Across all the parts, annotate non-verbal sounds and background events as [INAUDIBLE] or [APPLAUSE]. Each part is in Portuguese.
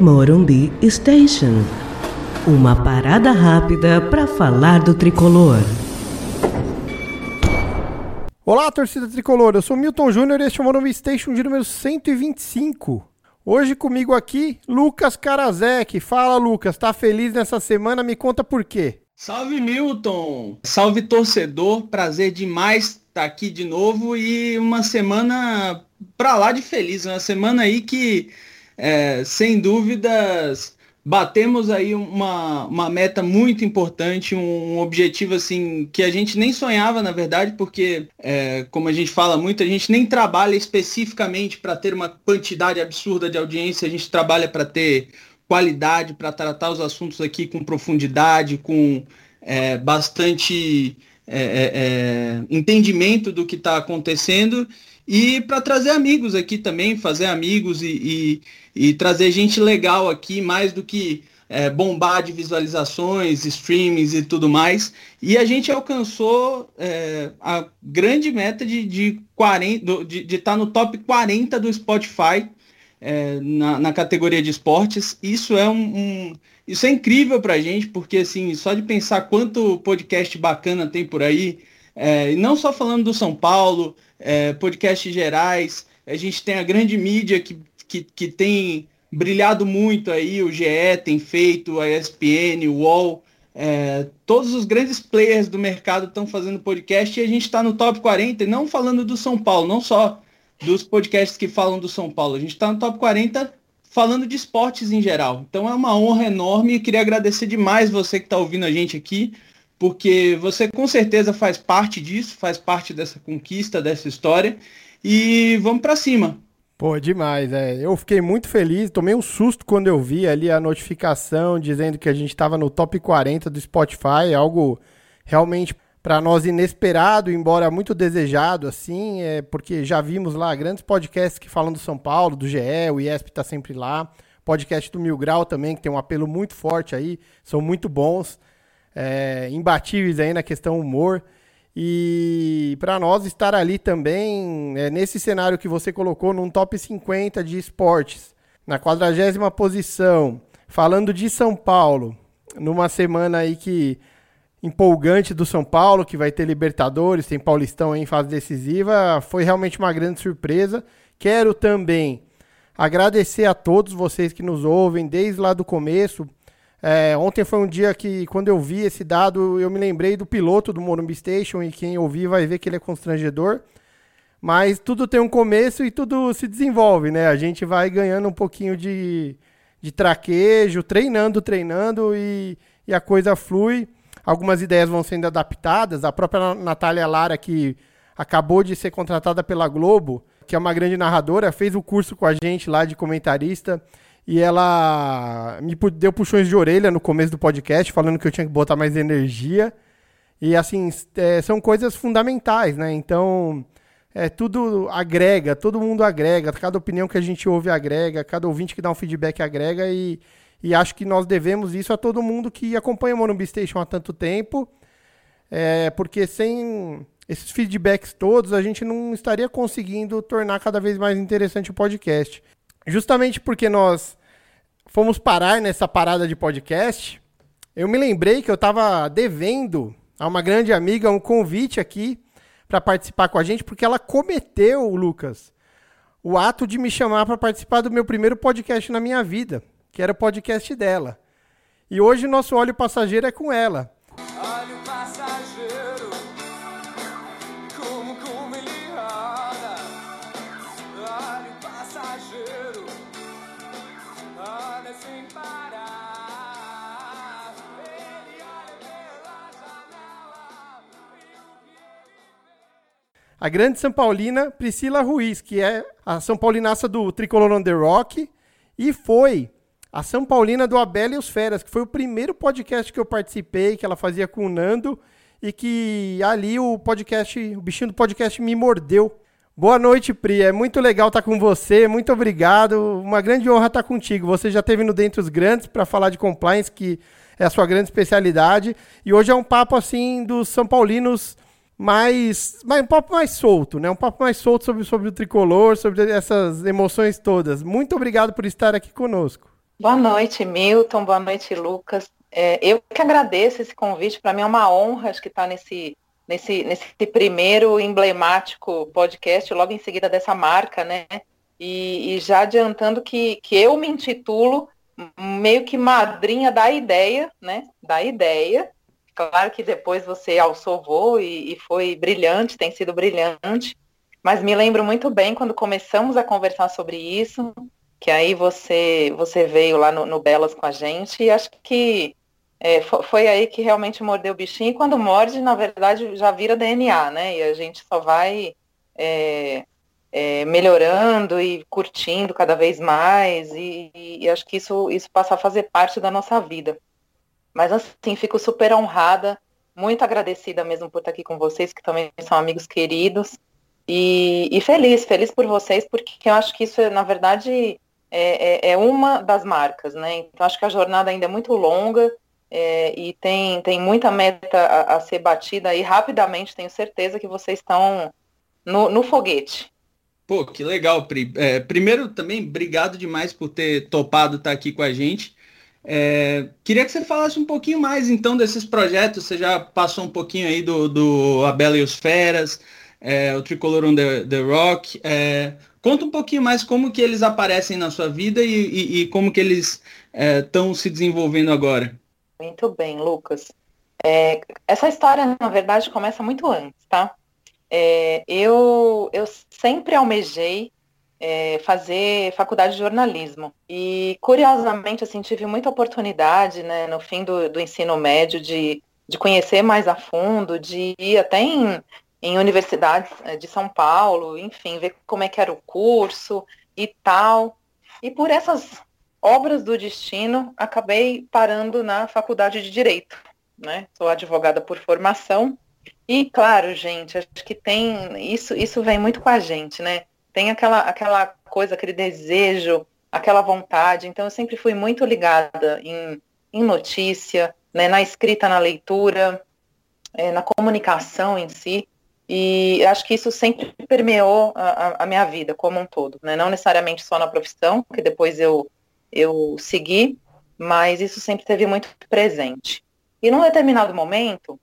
Morumbi Station. Uma parada rápida para falar do tricolor. Olá, torcida tricolor. Eu sou Milton Júnior e este é o Morumbi Station de número 125. Hoje comigo aqui, Lucas Karasek. Fala, Lucas. Tá feliz nessa semana? Me conta por quê. Salve, Milton. Salve, torcedor. Prazer demais estar aqui de novo e uma semana pra lá de feliz. Uma semana aí que é, sem dúvidas, batemos aí uma, uma meta muito importante, um objetivo assim que a gente nem sonhava, na verdade, porque, é, como a gente fala muito, a gente nem trabalha especificamente para ter uma quantidade absurda de audiência, a gente trabalha para ter qualidade, para tratar os assuntos aqui com profundidade, com é, bastante é, é, é entendimento do que está acontecendo e para trazer amigos aqui também, fazer amigos e, e, e, trazer gente legal aqui, mais do que é, bombar de visualizações, streamings e tudo mais. E a gente alcançou é, a grande meta de, de, 40, de, de estar tá no top 40 do Spotify é, na, na, categoria de esportes. Isso é um, um isso é incrível para a gente, porque assim, só de pensar quanto podcast bacana tem por aí, é, e não só falando do São Paulo, é, podcasts gerais. A gente tem a grande mídia que, que, que tem brilhado muito aí, o GE tem feito, a ESPN, o UOL, é, todos os grandes players do mercado estão fazendo podcast e a gente está no top 40, e não falando do São Paulo, não só dos podcasts que falam do São Paulo, a gente está no top 40 falando de esportes em geral. Então é uma honra enorme e queria agradecer demais você que está ouvindo a gente aqui porque você com certeza faz parte disso, faz parte dessa conquista, dessa história. E vamos para cima. Pô, demais, é. Eu fiquei muito feliz, tomei um susto quando eu vi ali a notificação dizendo que a gente estava no top 40 do Spotify, algo realmente para nós inesperado, embora muito desejado, assim, é porque já vimos lá grandes podcasts que falam do São Paulo, do GE, o IESP está sempre lá, podcast do Mil Grau também, que tem um apelo muito forte aí, são muito bons é, imbatíveis aí na questão humor. E para nós estar ali também, é, nesse cenário que você colocou, num top 50 de esportes, na quadragésima posição, falando de São Paulo, numa semana aí que empolgante do São Paulo, que vai ter Libertadores, tem Paulistão em fase decisiva, foi realmente uma grande surpresa. Quero também agradecer a todos vocês que nos ouvem desde lá do começo, é, ontem foi um dia que, quando eu vi esse dado, eu me lembrei do piloto do Morumbi Station e quem ouvir vai ver que ele é constrangedor. Mas tudo tem um começo e tudo se desenvolve, né? A gente vai ganhando um pouquinho de, de traquejo, treinando, treinando e, e a coisa flui. Algumas ideias vão sendo adaptadas. A própria Natália Lara, que acabou de ser contratada pela Globo, que é uma grande narradora, fez o curso com a gente lá de comentarista e ela me deu puxões de orelha no começo do podcast, falando que eu tinha que botar mais energia. E assim, é, são coisas fundamentais, né? Então, é, tudo agrega, todo mundo agrega, cada opinião que a gente ouve agrega, cada ouvinte que dá um feedback agrega e, e acho que nós devemos isso a todo mundo que acompanha o Monumbi Station há tanto tempo, é, porque sem esses feedbacks todos a gente não estaria conseguindo tornar cada vez mais interessante o podcast justamente porque nós fomos parar nessa parada de podcast, eu me lembrei que eu estava devendo a uma grande amiga um convite aqui para participar com a gente, porque ela cometeu, Lucas, o ato de me chamar para participar do meu primeiro podcast na minha vida, que era o podcast dela. E hoje o nosso óleo passageiro é com ela. A grande São Paulina Priscila Ruiz, que é a São Paulinaça do Tricolor on the Rock, e foi a São Paulina do Abel e os Feras, que foi o primeiro podcast que eu participei, que ela fazia com o Nando, e que ali o podcast, o bichinho do podcast me mordeu. Boa noite, Pri. É muito legal estar com você. Muito obrigado. Uma grande honra estar contigo. Você já esteve no Dentre os Grandes para falar de compliance, que é a sua grande especialidade. E hoje é um papo assim dos São Paulinos mais, mais um papo mais solto, né? Um papo mais solto sobre, sobre o tricolor, sobre essas emoções todas. Muito obrigado por estar aqui conosco. Boa noite, Milton. Boa noite, Lucas. É, eu que agradeço esse convite. Para mim é uma honra acho que estar tá nesse, nesse, nesse primeiro emblemático podcast, logo em seguida dessa marca, né? E, e já adiantando que, que eu me intitulo meio que madrinha da ideia, né? Da ideia. Claro que depois você alçou voo e, e foi brilhante, tem sido brilhante. Mas me lembro muito bem quando começamos a conversar sobre isso, que aí você você veio lá no, no Belas com a gente e acho que é, foi aí que realmente mordeu o bichinho. E quando morde, na verdade, já vira DNA, né? E a gente só vai é, é, melhorando e curtindo cada vez mais. E, e, acho que isso, isso passa a fazer parte da nossa vida. Mas assim, fico super honrada, muito agradecida mesmo por estar aqui com vocês, que também são amigos queridos. E, e feliz, feliz por vocês, porque eu acho que isso, na verdade, é, é, é uma das marcas, né? Então acho que a jornada ainda é muito longa é, e tem, tem muita meta a, a, ser batida e rapidamente tenho certeza que vocês estão no, no foguete. Pô, que legal, Pri. É, primeiro também, obrigado demais por ter topado estar aqui com a gente. É, queria que você falasse um pouquinho mais então desses projetos. Você já passou um pouquinho aí do, do A Bela e os Feras, é, o Tricolor on the, the Rock. É, conta um pouquinho mais como que eles aparecem na sua vida e, e, e como que eles estão é, se desenvolvendo agora. Muito bem, Lucas. É, essa história, na verdade, começa muito antes, tá? É, eu, eu sempre almejei é, fazer faculdade de jornalismo. E, curiosamente, assim, tive muita oportunidade, né, no fim do, do ensino médio, de, de conhecer mais a fundo, de ir até em, em universidades é, de São Paulo, enfim, ver como é que era o curso e tal. E por essas obras do destino, acabei parando na faculdade de Direito. Né? Sou advogada por formação. E, claro, gente, acho que tem. Isso, isso vem muito com a gente, né? Tem aquela, aquela coisa, aquele desejo, aquela vontade. Então, eu sempre fui muito ligada em, em notícia, né, na escrita, na leitura, é, na comunicação em si. E acho que isso sempre permeou a, a, minha vida como um todo, né? Não necessariamente só na profissão, que depois eu eu segui, mas isso sempre teve muito presente. E num determinado momento,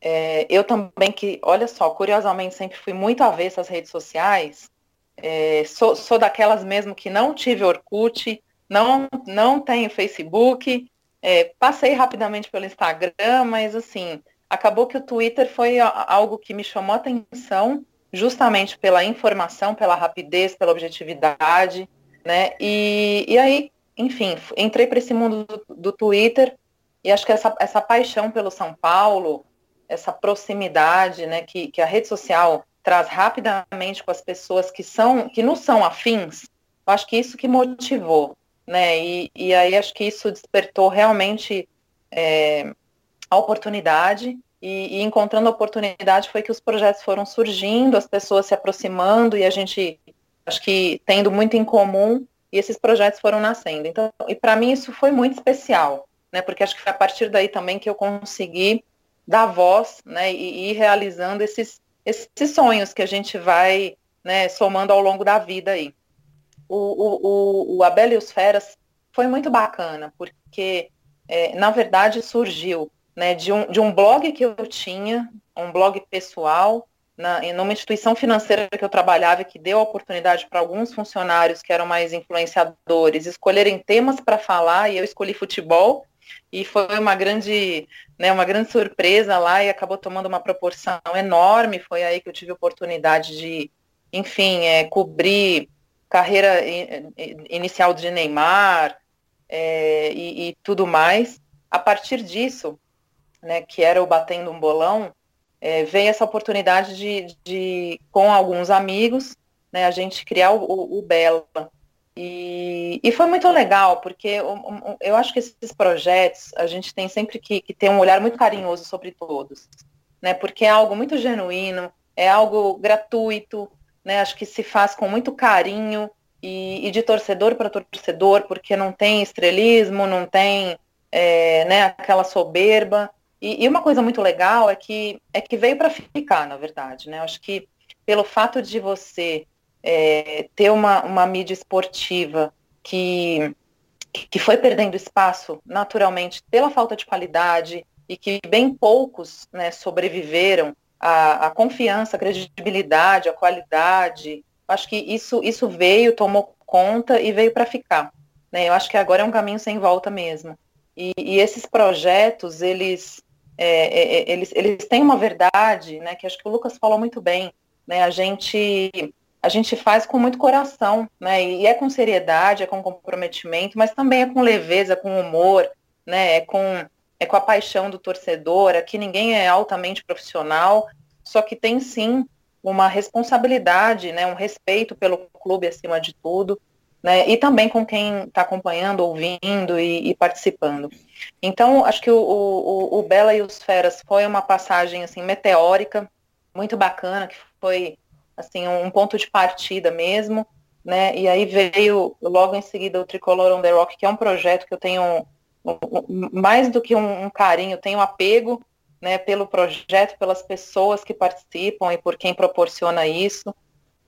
é, eu também que, olha só, curiosamente sempre fui muito avessa às redes sociais, é, sou, sou daquelas mesmo que não tive Orkut, não, não tenho Facebook, é, passei rapidamente pelo Instagram, mas assim, acabou que o Twitter foi algo que me chamou a atenção, justamente pela informação, pela rapidez, pela objetividade, né? E, e aí enfim, entrei para esse mundo do, do, Twitter e acho que essa, essa paixão pelo São Paulo, essa proximidade, né, que, que a rede social traz rapidamente com as pessoas que são, que não são afins, eu acho que isso que motivou, né, e, e aí acho que isso despertou realmente é, a oportunidade e, e, encontrando a oportunidade foi que os projetos foram surgindo, as pessoas se aproximando e a gente, acho que tendo muito em comum e esses projetos foram nascendo. Então, e para mim isso foi muito especial, né? Porque acho que foi a partir daí também que eu consegui dar voz, né? E, ir realizando esses, esses sonhos que a gente vai, né? Somando ao longo da vida aí. O, o, o, o Abel e os Feras foi muito bacana, porque é, na verdade surgiu né, de, um, de um blog que eu tinha, um blog pessoal, na, em uma instituição financeira que eu trabalhava que deu a oportunidade para alguns funcionários que eram mais influenciadores escolherem temas para falar e eu escolhi futebol e foi uma grande, né, uma grande surpresa lá e acabou tomando uma proporção enorme. Foi aí que eu tive oportunidade de, enfim, é, cobrir carreira inicial de Neymar é, e, e tudo mais. A partir disso, né, que era o Batendo um Bolão, é, veio essa oportunidade de, de, com alguns amigos, né, a gente criar o, o Bela. E, e, foi muito legal, porque eu, eu, acho que esses projetos a gente tem sempre que, que ter um olhar muito carinhoso sobre todos, né? Porque é algo muito genuíno, é algo gratuito, né? Acho que se faz com muito carinho e, e de torcedor para torcedor, porque não tem estrelismo, não tem é, né, aquela soberba. E, e, uma coisa muito legal é que, é que veio para ficar, na verdade, né? Acho que pelo fato de você é, ter uma, uma mídia esportiva que, que foi perdendo espaço naturalmente pela falta de qualidade e que bem poucos né, sobreviveram à, à confiança, à credibilidade, à qualidade. Acho que isso, isso veio, tomou conta e veio para ficar. Né? Eu acho que agora é um caminho sem volta mesmo. E, e esses projetos, eles, é, é, é eles, eles têm uma verdade, né, que acho que o Lucas falou muito bem. Né? A gente a gente faz com muito coração, né? E é com seriedade, é com comprometimento, mas também é com leveza, com humor, né? É com, é com a paixão do torcedor. Aqui ninguém é altamente profissional, só que tem sim uma responsabilidade, né? Um respeito pelo clube acima de tudo, né? E também com quem está acompanhando, ouvindo e, e, participando. Então, acho que o, o, o Bela e os Feras foi uma passagem assim meteórica, muito bacana, que foi assim, um ponto de partida mesmo, né? E aí veio logo em seguida o Tricolor on the Rock, que é um projeto que eu tenho um, um, mais do que um, um, carinho, tenho apego, né, pelo projeto, pelas pessoas que participam e por quem proporciona isso.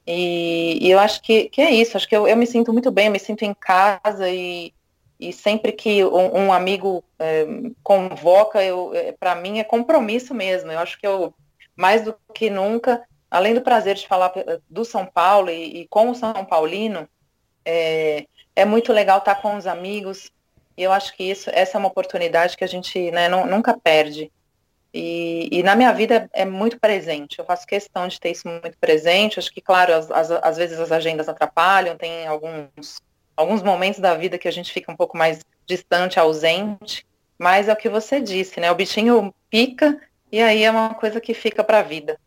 E, e eu acho que, que é isso, acho que eu, eu me sinto muito bem, eu me sinto em casa e, e sempre que um, um amigo é, convoca, eu, é, para mim é compromisso mesmo. Eu acho que eu, mais do que nunca, além do prazer de falar do São Paulo e, e com o São Paulino, é, é, muito legal estar com os amigos. E eu acho que isso, essa é uma oportunidade que a gente né, não, nunca perde. E, e, na minha vida é, muito presente. Eu faço questão de ter isso muito presente. Acho que, claro, às vezes as agendas atrapalham, tem alguns, alguns momentos da vida que a gente fica um pouco mais distante, ausente. Mas é o que você disse, né? O bichinho pica e aí é uma coisa que fica para a vida.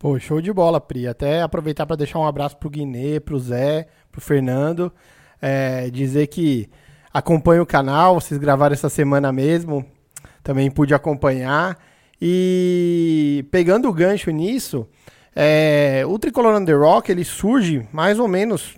Pô, show de bola, Pri. Até aproveitar para deixar um abraço pro Guinê, pro Zé, pro Fernando. É, dizer que acompanho o canal, vocês gravaram essa semana mesmo, também pude acompanhar. E pegando o gancho nisso, é, o Tricolor Under Rock ele surge mais ou menos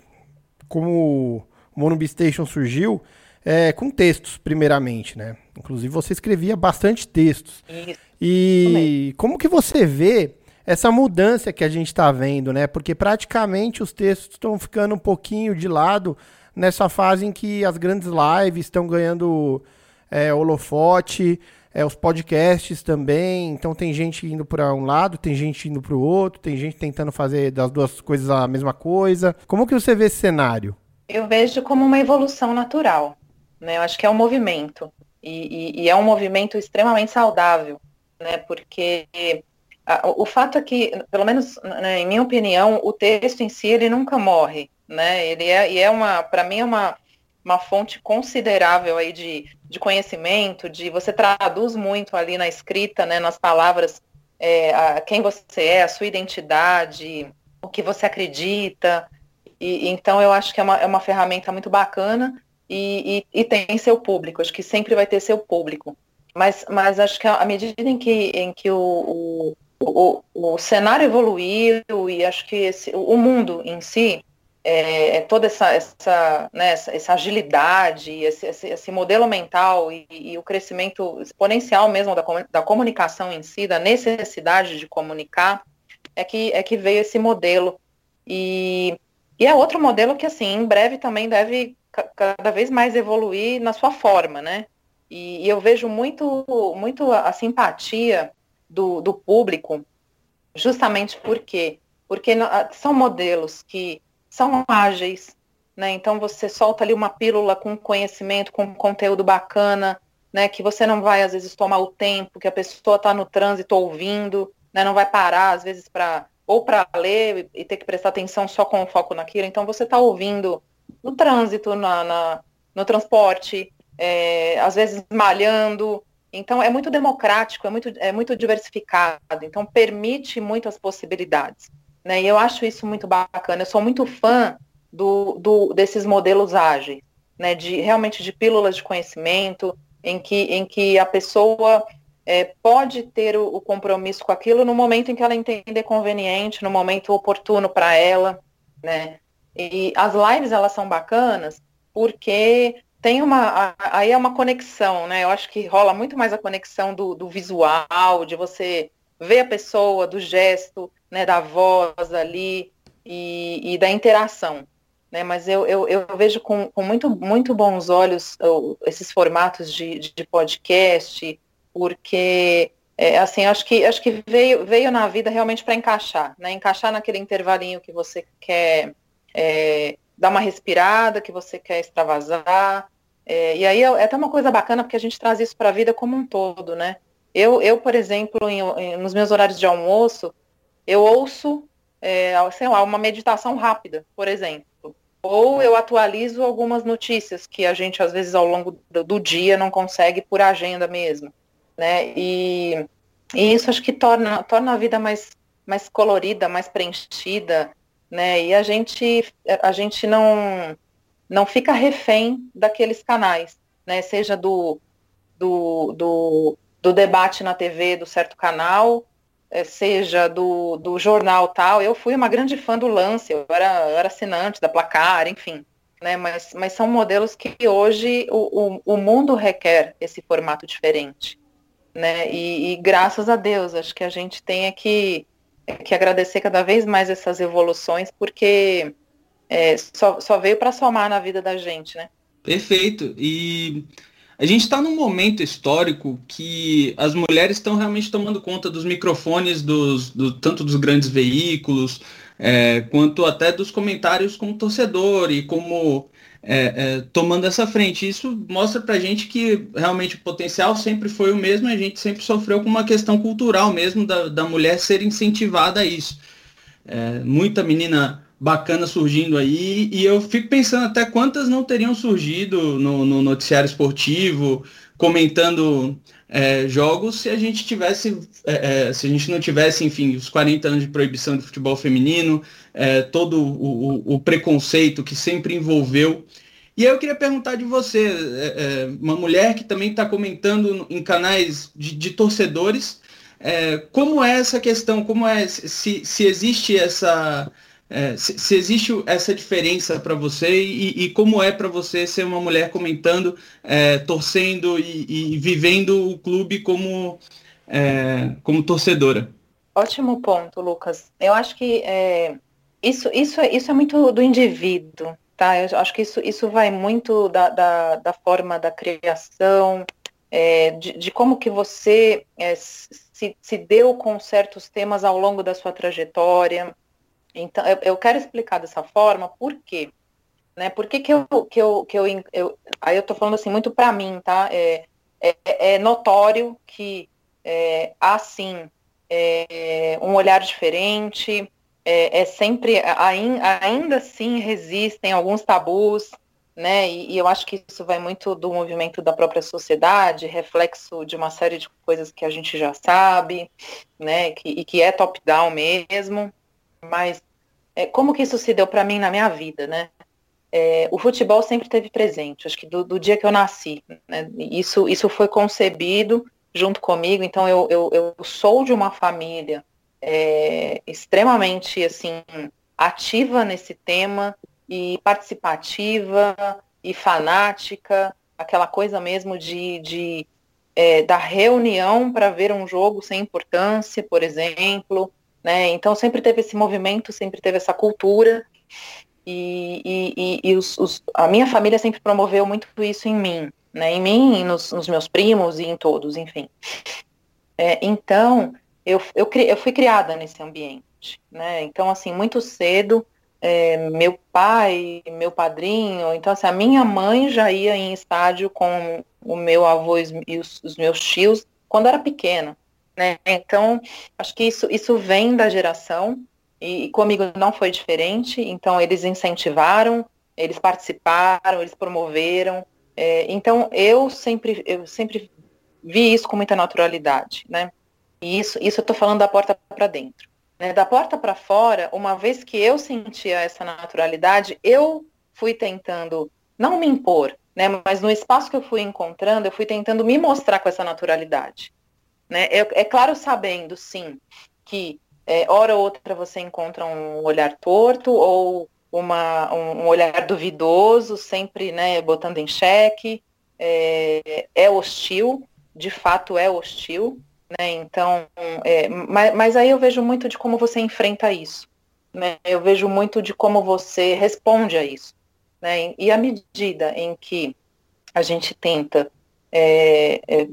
como o Monobi Station surgiu, é, com textos, primeiramente, né? Inclusive você escrevia bastante textos. Isso. E como que você vê essa mudança que a gente está vendo, né? Porque praticamente os textos estão ficando um pouquinho de lado nessa fase em que as grandes lives estão ganhando é, holofote, é, os podcasts também. Então tem gente indo para um lado, tem gente indo para o outro, tem gente tentando fazer das duas coisas a mesma coisa. Como que você vê esse cenário? Eu vejo como uma evolução natural. Né? Eu acho que é um movimento. E, e, e é um movimento extremamente saudável, né? Porque o fato é que, pelo menos né, em minha opinião, o texto em si ele nunca morre, né? Ele é, e é uma, para mim é uma, uma fonte considerável aí de, de conhecimento, de você traduz muito ali na escrita, né, nas palavras, é, a, quem você é, a sua identidade, o que você acredita. E, então eu acho que é uma, é uma ferramenta muito bacana e, e, e tem seu público, acho que sempre vai ter seu público. Mas, mas acho que à medida em que, em que o, o o, o cenário evoluiu e acho que esse, o mundo em si, é, é toda essa, essa, né, essa, essa, agilidade, esse, esse, esse modelo mental e, e, o crescimento exponencial mesmo da, da comunicação em si, da necessidade de comunicar, é que, é que veio esse modelo. E, e é outro modelo que, assim, em breve também deve cada vez mais evoluir na sua forma, né? E, e eu vejo muito, muito a, a simpatia do, do público, justamente porque porque são modelos que são ágeis, né? Então você solta ali uma pílula com conhecimento, com conteúdo bacana, né? Que você não vai às vezes tomar o tempo, que a pessoa está no trânsito ouvindo, né? Não vai parar às vezes para ou para ler e ter que prestar atenção só com o foco naquilo. Então você está ouvindo no trânsito, na, na no transporte, é, às vezes malhando, então, é muito democrático, é muito, é muito diversificado, então permite muitas possibilidades. Né? E eu acho isso muito bacana. Eu sou muito fã do, do, desses modelos ágeis, né? de realmente de pílulas de conhecimento, em que, em que a pessoa é, pode ter o, o, compromisso com aquilo no momento em que ela entender conveniente, no momento oportuno para ela. Né? E as lives, elas são bacanas porque tem uma. Aí é uma conexão, né? Eu acho que rola muito mais a conexão do, do visual, de você ver a pessoa, do gesto, né, da voz ali e, e da interação. né? Mas eu, eu, eu vejo com, com muito, muito bons olhos esses formatos de, de podcast, porque é, assim, acho que acho que veio, veio na vida realmente para encaixar, né? Encaixar naquele intervalinho que você quer é, dar uma respirada, que você quer extravasar. É, e aí é, é até uma coisa bacana porque a gente traz isso para a vida como um todo, né? Eu, eu por exemplo, em, em, nos meus horários de almoço, eu ouço, é, sei lá, uma meditação rápida, por exemplo. Ou eu atualizo algumas notícias que a gente, às vezes, ao longo do, do dia não consegue por agenda mesmo. Né? E, e isso acho que torna, torna a vida mais, mais colorida, mais preenchida, né? E a gente, a gente não, não fica refém daqueles canais, né? Seja do, do, do, do debate na TV do certo canal, é, seja do, do jornal tal. Eu fui uma grande fã do Lance, eu era, eu era assinante da Placar, enfim. Né, mas, mas são modelos que hoje o, o, o mundo requer esse formato diferente. Né? E, e, graças a Deus, acho que a gente tem que, que agradecer cada vez mais essas evoluções, porque é, só, só veio para somar na vida da gente, né? Perfeito. E a gente está num momento histórico que as mulheres estão realmente tomando conta dos microfones, dos, do, tanto dos grandes veículos, é, quanto até dos comentários como torcedor e como é, é, tomando essa frente. Isso mostra para a gente que realmente o potencial sempre foi o mesmo, a gente sempre sofreu com uma questão cultural mesmo da, da mulher ser incentivada a isso. É, muita menina bacana surgindo aí, e eu fico pensando até quantas não teriam surgido no, no noticiário esportivo, comentando é, jogos se a gente tivesse, é, é, se a gente não tivesse, enfim, os 40 anos de proibição de futebol feminino, é, todo o, o, o, preconceito que sempre envolveu. E aí eu queria perguntar de você, é, é, uma mulher que também está comentando em canais de, de torcedores, como é essa questão, como é, se, se existe essa é, se, se, existe essa diferença para você e, e, como é para você ser uma mulher comentando, é, torcendo e, e, vivendo o clube como, é, como torcedora. Ótimo ponto, Lucas. Eu acho que é, isso, isso, isso é muito do indivíduo, tá? Eu acho que isso, isso vai muito da, da, da forma da criação, é, de, de, como que você é, se, se deu com certos temas ao longo da sua trajetória. Então, eu, eu quero explicar dessa forma, por quê? Né? Por que, que, eu, que, eu, que eu, eu. Aí eu estou falando assim, muito para mim, tá? É, é, é notório que é, há sim é, um olhar diferente, é, é sempre, ainda assim resistem alguns tabus, né? E, e, eu acho que isso vai muito do movimento da própria sociedade, reflexo de uma série de coisas que a gente já sabe, né? Que, e que é top-down mesmo. Mas é, como que isso se deu para mim na minha vida, né? É, o futebol sempre teve presente, acho que do, do dia que eu nasci. Né? Isso, isso foi concebido junto comigo, então eu, eu, eu sou de uma família é, extremamente assim ativa nesse tema e participativa e fanática, aquela coisa mesmo de, de é, da reunião para ver um jogo sem importância, por exemplo, né? Então sempre teve esse movimento, sempre teve essa cultura e, e, e os, os, a minha família sempre promoveu muito isso em mim, né? Em mim, nos, nos meus primos e em todos, enfim. É, então eu, eu, eu fui criada nesse ambiente, né? Então assim muito cedo é, meu pai, meu padrinho, então assim, a minha mãe já ia em estádio com o meu avô e os, os meus tios quando era pequena. Né? Então, acho que isso, isso vem da geração e, e comigo não foi diferente. Então, eles incentivaram, eles participaram, eles promoveram. É, então, eu sempre, eu sempre vi isso com muita naturalidade, né? E isso, isso eu estou falando da porta para dentro. Né? Da porta para fora, uma vez que eu sentia essa naturalidade, eu fui tentando não me impor, né? Mas no espaço que eu fui encontrando, eu fui tentando me mostrar com essa naturalidade. Né? É, é claro sabendo, sim, que é, hora ou outra você encontra um olhar torto ou uma, um, olhar duvidoso, sempre né, botando em xeque, é, é hostil, de fato é hostil, né? Então, é, mas, mas aí eu vejo muito de como você enfrenta isso. Né? Eu vejo muito de como você responde a isso. Né? E à medida em que a gente tenta, é, é,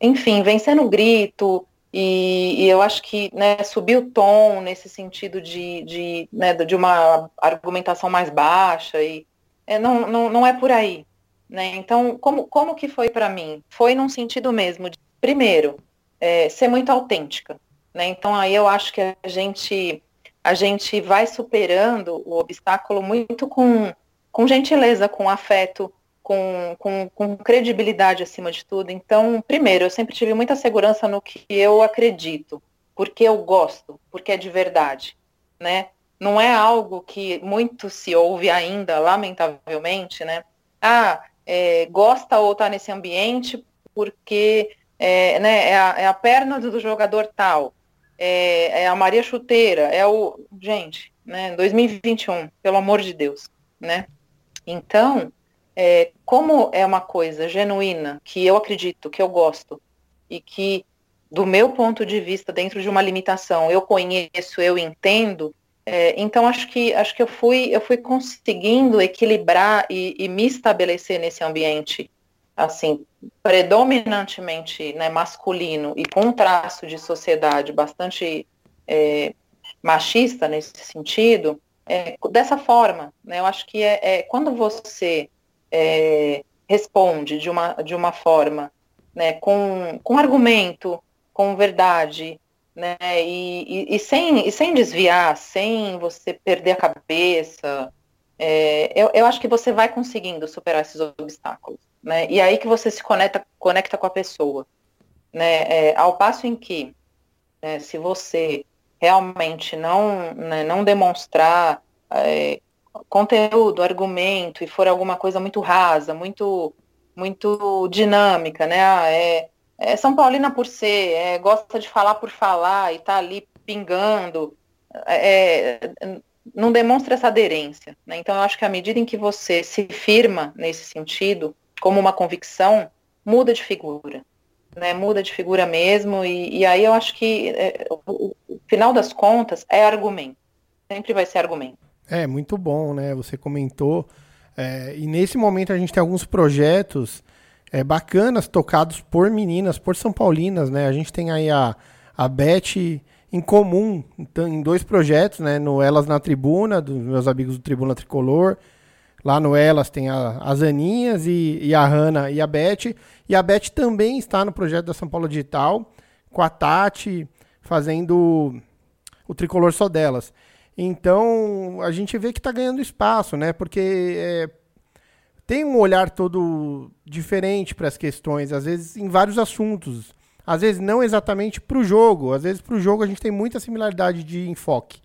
enfim, vencer no grito, e, e, eu acho que né, subir o tom nesse sentido de, de, né, de uma argumentação mais baixa, e é, não, não, não é por aí. Né? Então, como, como que foi para mim? Foi num sentido mesmo de, primeiro, é, ser muito autêntica. Né? Então, aí eu acho que a gente, a gente vai superando o obstáculo muito com, com gentileza, com afeto, com, com, com, credibilidade acima de tudo. Então, primeiro, eu sempre tive muita segurança no que eu acredito, porque eu gosto, porque é de verdade, né? Não é algo que muito se ouve ainda, lamentavelmente, né? Ah, é, gosta ou está nesse ambiente porque é, né, é, a, é a perna do jogador tal, é, é, a Maria Chuteira, é o. Gente, né, 2021, pelo amor de Deus, né? Então, é, como é uma coisa genuína, que eu acredito, que eu gosto, e que, do meu ponto de vista, dentro de uma limitação, eu conheço, eu entendo, é, então acho que acho que eu fui eu fui conseguindo equilibrar e, e, me estabelecer nesse ambiente assim predominantemente né, masculino e com um traço de sociedade bastante é, machista nesse sentido é, dessa forma né, eu acho que é, é quando você é, responde de uma, de uma forma né, com, com argumento, com verdade, né, e, e, e, sem, e sem desviar, sem você perder a cabeça, é, eu, eu acho que você vai conseguindo superar esses obstáculos. Né, e aí que você se conecta, conecta com a pessoa. Né, é, ao passo em que, né, se você realmente não, né, não demonstrar é, conteúdo, argumento, e for alguma coisa muito rasa, muito, muito dinâmica, né? Ah, é, é São Paulina por ser, é, gosta de falar por falar e tá ali pingando, é, é, não demonstra essa aderência. Né? Então, eu acho que à medida em que você se firma nesse sentido, como uma convicção, muda de figura. Né? Muda de figura mesmo, e, e aí eu acho que é, o, o final das contas é argumento. Sempre vai ser argumento. É, muito bom, né? Você comentou. É, e nesse momento a gente tem alguns projetos é, bacanas tocados por meninas, por São Paulinas, né? A gente tem aí a, a Beth em comum então, em dois projetos, né? No Elas na Tribuna, dos meus amigos do Tribuna Tricolor. Lá no Elas tem a, as Aninhas e, e a Hanna e a Beth. E a Beth também está no projeto da São Paulo Digital, com a Tati, fazendo o Tricolor só delas. Então, a gente vê que está ganhando espaço, né? Porque é, tem um olhar todo diferente para as questões, às vezes em vários assuntos. Às vezes não exatamente para o jogo, às vezes para o jogo a gente tem muita similaridade de enfoque.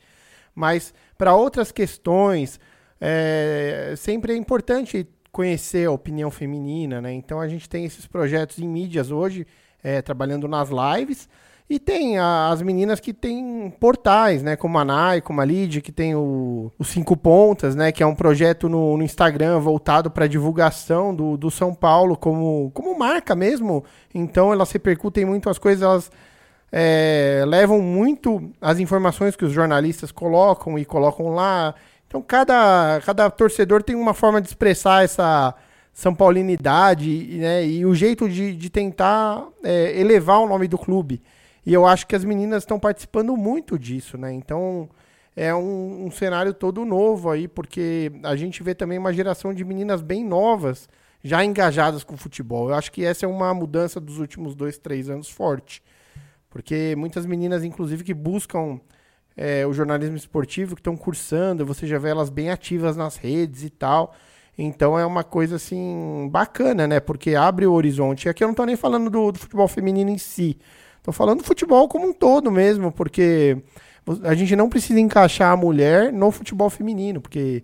Mas para outras questões, é, sempre é importante conhecer a opinião feminina, né? Então a gente tem esses projetos em mídias hoje, é, trabalhando nas lives, e tem as meninas que têm portais, né? Como a Nai, como a Lid, que tem o, o Cinco Pontas, né? Que é um projeto no, no Instagram voltado para divulgação do, do São Paulo como, como marca mesmo. Então elas repercutem muito as coisas, elas é, levam muito as informações que os jornalistas colocam e colocam lá. Então cada, cada torcedor tem uma forma de expressar essa são Paulinidade né, e o jeito de, de tentar é, elevar o nome do clube. E eu acho que as meninas estão participando muito disso, né? Então é um, um, cenário todo novo aí, porque a gente vê também uma geração de meninas bem novas já engajadas com o futebol. Eu acho que essa é uma mudança dos últimos dois, três anos forte. Porque muitas meninas, inclusive, que buscam é, o jornalismo esportivo, que estão cursando, você já vê elas bem ativas nas redes e tal. Então é uma coisa assim bacana, né? Porque abre o horizonte. E aqui eu não estou nem falando do, do futebol feminino em si. Tô falando do futebol como um todo mesmo, porque a gente não precisa encaixar a mulher no futebol feminino, porque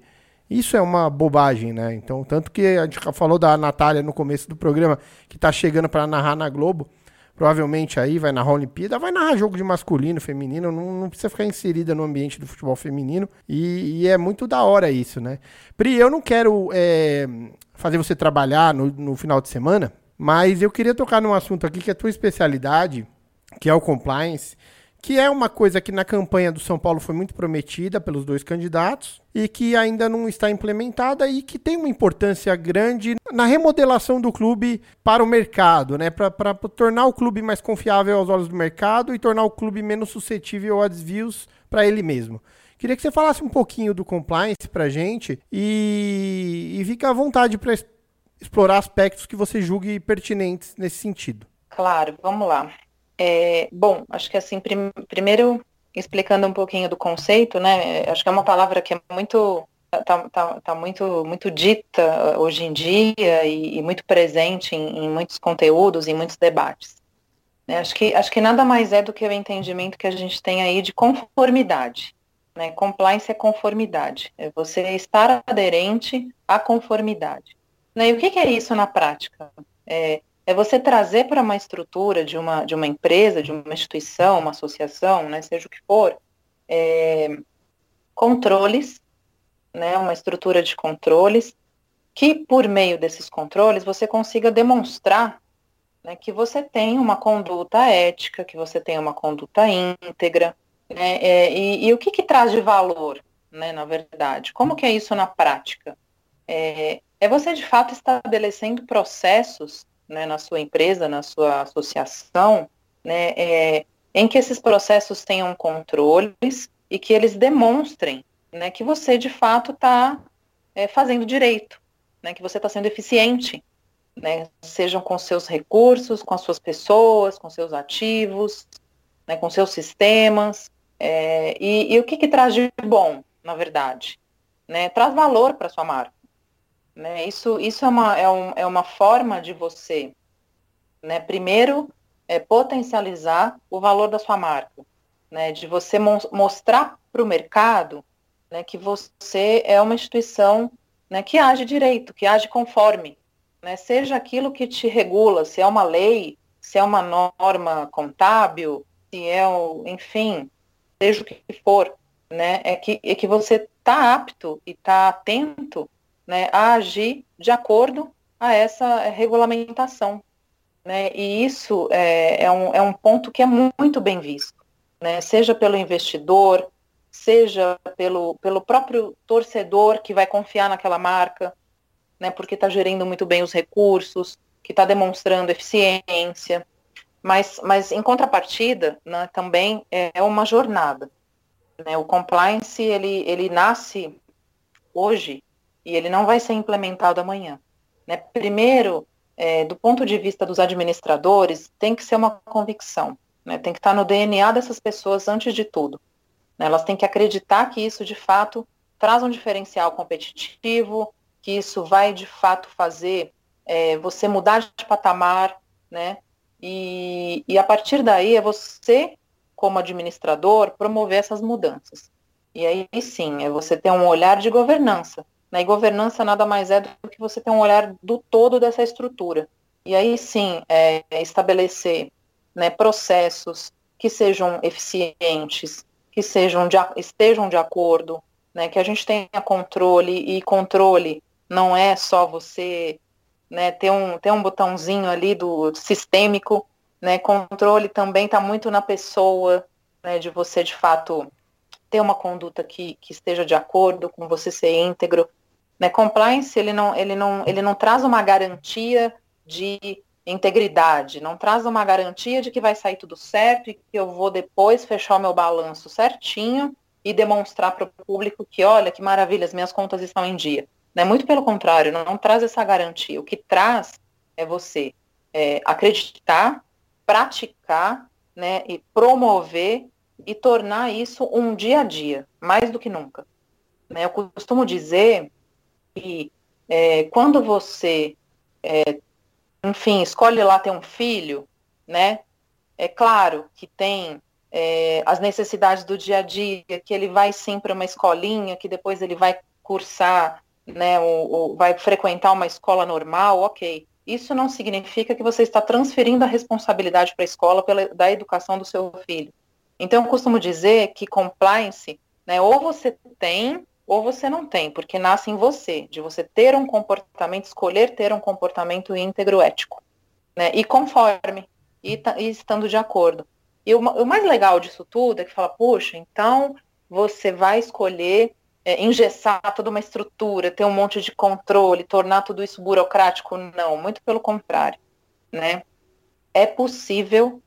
isso é uma bobagem, né? Então, tanto que a gente falou da Natália no começo do programa, que tá chegando para narrar na Globo, provavelmente aí vai narrar a Olimpíada, vai narrar jogo de masculino, feminino, não, não precisa ficar inserida no ambiente do futebol feminino, e, e, é muito da hora isso, né? Pri, eu não quero é, fazer você trabalhar no, no final de semana, mas eu queria tocar num assunto aqui que é tua especialidade, que é o compliance, que é uma coisa que na campanha do São Paulo foi muito prometida pelos dois candidatos e que ainda não está implementada e que tem uma importância grande na remodelação do clube para o mercado, né? Para tornar o clube mais confiável aos olhos do mercado e tornar o clube menos suscetível a desvios para ele mesmo. Queria que você falasse um pouquinho do compliance para gente e, e fica à vontade para explorar aspectos que você julgue pertinentes nesse sentido. Claro, vamos lá. É, bom, acho que assim, prim primeiro explicando um pouquinho do conceito, né? Acho que é uma palavra que é muito tá, tá, tá muito muito dita hoje em dia e, e muito presente em, em, muitos conteúdos, em muitos debates. Né? Acho que acho que nada mais é do que o entendimento que a gente tem aí de conformidade. Né? Compliance é conformidade. É você estar aderente à conformidade. Né? E o que, que é isso na prática? É, é você trazer para uma estrutura de uma, de uma empresa, de uma instituição, uma associação, né, seja o que for, é, controles, né, uma estrutura de controles, que por meio desses controles você consiga demonstrar né, que você tem uma conduta ética, que você tem uma conduta íntegra, né, é, e, e, o que, que traz de valor, né, na verdade? Como que é isso na prática? É, é você de fato estabelecendo processos né, na sua empresa, na sua associação, né, é, em que esses processos tenham controles e que eles demonstrem né, que você de fato está é, fazendo direito, né, que você está sendo eficiente, né, sejam com seus recursos, com as suas pessoas, com seus ativos, né, com seus sistemas. É, e, e, o que, que traz de bom, na verdade? Né, traz valor para sua marca. Né? Isso, isso é, uma, é, um, é uma forma de você, né, primeiro, é, potencializar o valor da sua marca, né, de você mo mostrar para o mercado né, que você é uma instituição né, que age direito, que age conforme, né, seja aquilo que te regula, se é uma lei, se é uma norma contábil, se é, o, enfim, seja o que for, né, é que, é que você está apto e está atento né, a agir de acordo a essa regulamentação. Né, e isso é, é, um, é um ponto que é muito bem visto, né, seja pelo investidor, seja pelo, pelo próprio torcedor que vai confiar naquela marca, né, porque está gerindo muito bem os recursos, que está demonstrando eficiência, mas, mas em contrapartida, né, também é uma jornada. Né, o compliance, ele, ele nasce hoje e ele não vai ser implementado amanhã. Né? Primeiro, é, do ponto de vista dos administradores, tem que ser uma convicção, né? tem que estar no DNA dessas pessoas antes de tudo. Né? Elas têm que acreditar que isso, de fato, traz um diferencial competitivo, que isso vai, de fato, fazer é, você mudar de patamar, né? E, e a partir daí é você, como administrador, promover essas mudanças. E aí sim, é você ter um olhar de governança, né? E governança nada mais é do que você ter um olhar do todo dessa estrutura. E aí sim, é, estabelecer né, processos que sejam eficientes, que sejam de, estejam de acordo, né, que a gente tenha controle, e controle não é só você né, ter, um, ter um botãozinho ali do sistêmico, né, controle também está muito na pessoa, né, de você de fato ter uma conduta que, que esteja de acordo com você ser íntegro. Né? Compliance, ele não, ele, não, ele não traz uma garantia de integridade, não traz uma garantia de que vai sair tudo certo e que eu vou depois fechar o meu balanço certinho e demonstrar para o público que, olha, que maravilha, as minhas contas estão em dia. Né? Muito pelo contrário, não, não traz essa garantia. O que traz é você é, acreditar, praticar né, e promover e tornar isso um dia a dia, mais do que nunca. Né? Eu costumo dizer que é, quando você, é, enfim, escolhe lá ter um filho, né? É claro que tem é, as necessidades do dia a dia, que ele vai sim para uma escolinha, que depois ele vai cursar, né, ou, ou vai frequentar uma escola normal, ok. Isso não significa que você está transferindo a responsabilidade para a escola pela, da educação do seu filho. Então, eu costumo dizer que compliance, né, ou você tem ou você não tem, porque nasce em você, de você ter um comportamento, escolher ter um comportamento íntegro ético, né, e conforme, e, e estando de acordo. E o, o mais legal disso tudo é que fala, poxa, então você vai escolher é, engessar toda uma estrutura, ter um monte de controle, tornar tudo isso burocrático? Não, muito pelo contrário, né? É possível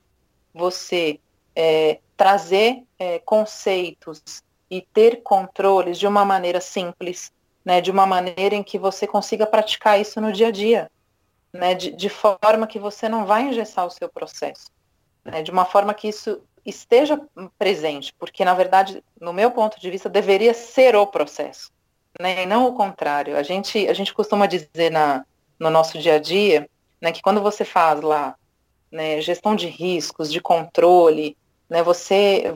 você é, trazer é, conceitos e ter controles de uma maneira simples, né, de uma maneira em que você consiga praticar isso no dia a dia, né, de, de forma que você não vai engessar o seu processo, né, de uma forma que isso esteja presente, porque na verdade, no meu ponto de vista, deveria ser o processo, né, e não o contrário. A gente, a gente costuma dizer na, no nosso dia a dia, né, que quando você faz lá né, gestão de riscos, de controle, né, você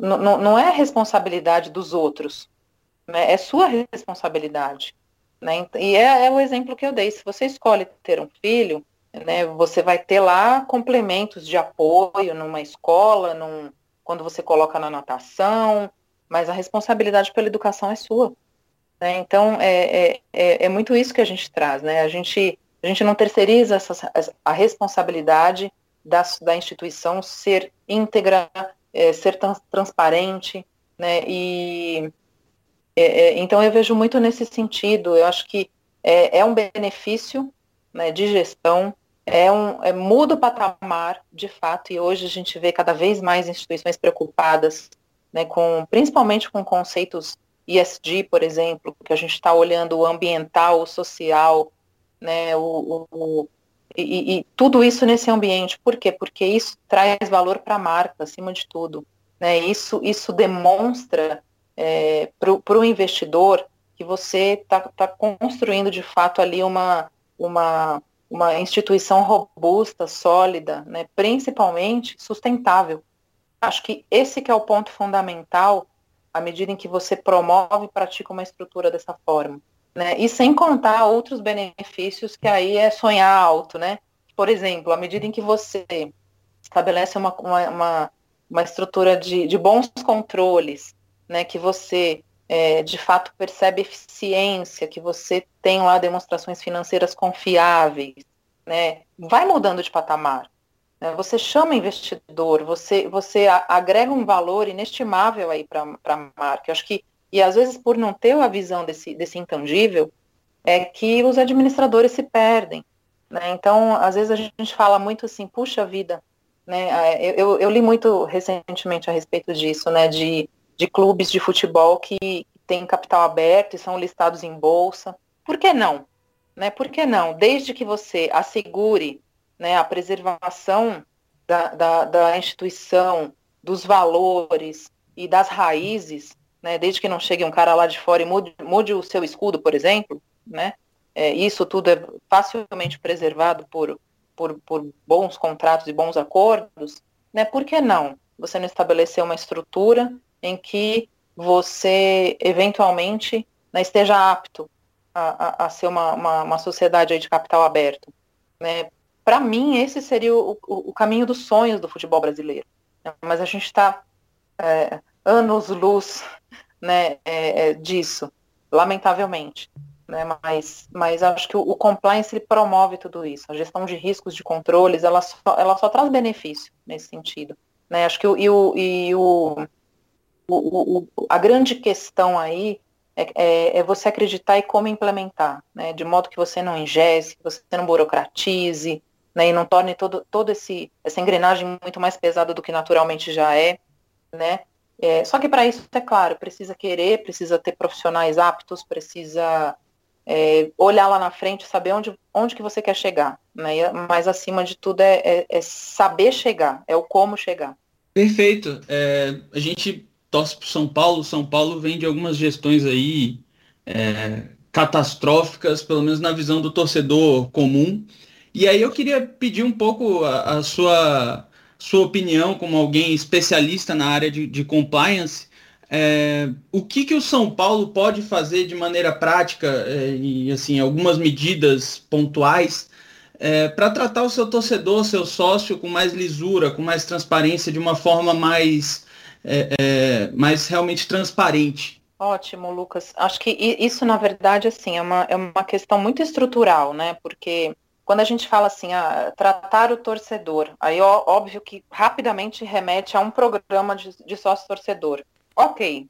não, não é responsabilidade dos outros, né, é sua responsabilidade. Né, e é, é, o exemplo que eu dei. Se você escolhe ter um filho, né, você vai ter lá complementos de apoio numa escola, num, quando você coloca na natação, mas a responsabilidade pela educação é sua. Né, então, é, é, é, é, muito isso que a gente traz. Né, a, gente, a gente não terceiriza essa, a responsabilidade da, da instituição ser íntegra, é, ser trans, transparente, né? E é, é, então eu vejo muito nesse sentido. Eu acho que é, é um benefício né, de gestão, é um é, muda o patamar de fato. E hoje a gente vê cada vez mais instituições preocupadas, né, com principalmente com conceitos ESG, por exemplo, que a gente está olhando o ambiental, o social, né, o, o, e, e, tudo isso nesse ambiente. Por quê? Porque isso traz valor para a marca, acima de tudo. Né? Isso, isso demonstra é, para o investidor que você está tá construindo de fato ali uma, uma, uma instituição robusta, sólida, né? principalmente sustentável. Acho que esse que é o ponto fundamental à medida em que você promove e pratica uma estrutura dessa forma. Né? E sem contar outros benefícios que aí é sonhar alto, né? Por exemplo, à medida em que você estabelece uma, uma, uma, estrutura de, de, bons controles, né? Que você é, de fato percebe eficiência, que você tem lá demonstrações financeiras confiáveis, né? Vai mudando de patamar. Né? Você chama investidor, você, você agrega um valor inestimável aí para a marca. Eu acho que e às vezes por não ter a visão desse, desse intangível, é que os administradores se perdem. Né? Então, às vezes a gente fala muito assim, puxa vida, né? Eu, eu, eu, li muito recentemente a respeito disso, né? De, de clubes de futebol que têm capital aberto e são listados em bolsa. Por que não? Né? Por que não? Desde que você assegure né, a preservação da, da, da instituição, dos valores e das raízes, né, desde que não chegue um cara lá de fora e mude, mude o seu escudo, por exemplo, né, é, isso tudo é facilmente preservado por, por, por bons contratos e bons acordos, né, por que não você não estabelecer uma estrutura em que você eventualmente né, esteja apto a, a, a ser uma, uma, uma, sociedade de capital aberto. Né? Para mim, esse seria o, o, o, caminho dos sonhos do futebol brasileiro. Mas a gente está é, anos-luz né, é, é, disso, lamentavelmente. Né, mas, mas acho que o, o, compliance ele promove tudo isso. A gestão de riscos, de controles, ela só, ela só traz benefício nesse sentido. Né? Acho que o, e o, e o, o, a grande questão aí é, é, é, você acreditar e como implementar, né? de modo que você não ingesse, que você não burocratize, né? e não torne todo, todo esse, essa engrenagem muito mais pesada do que naturalmente já é, né? É, só que para isso, é claro, precisa querer, precisa ter profissionais aptos, precisa é, olhar lá na frente, saber onde, onde que você quer chegar. Né? Mas acima de tudo é, é, é saber chegar, é o como chegar. Perfeito. É, a gente torce para São Paulo. São Paulo vem de algumas gestões aí é, catastróficas, pelo menos na visão do torcedor comum. E aí eu queria pedir um pouco a, a sua sua opinião como alguém especialista na área de, de compliance, é, o que, que o São Paulo pode fazer de maneira prática é, e assim algumas medidas pontuais é, para tratar o seu torcedor, seu sócio com mais lisura, com mais transparência, de uma forma mais, é, é, mais realmente transparente? Ótimo, Lucas. Acho que isso, na verdade, assim, é uma, é uma questão muito estrutural, né? Porque quando a gente fala assim, ah, tratar o torcedor, aí ó, óbvio que rapidamente remete a um programa de, de sócio-torcedor. Ok,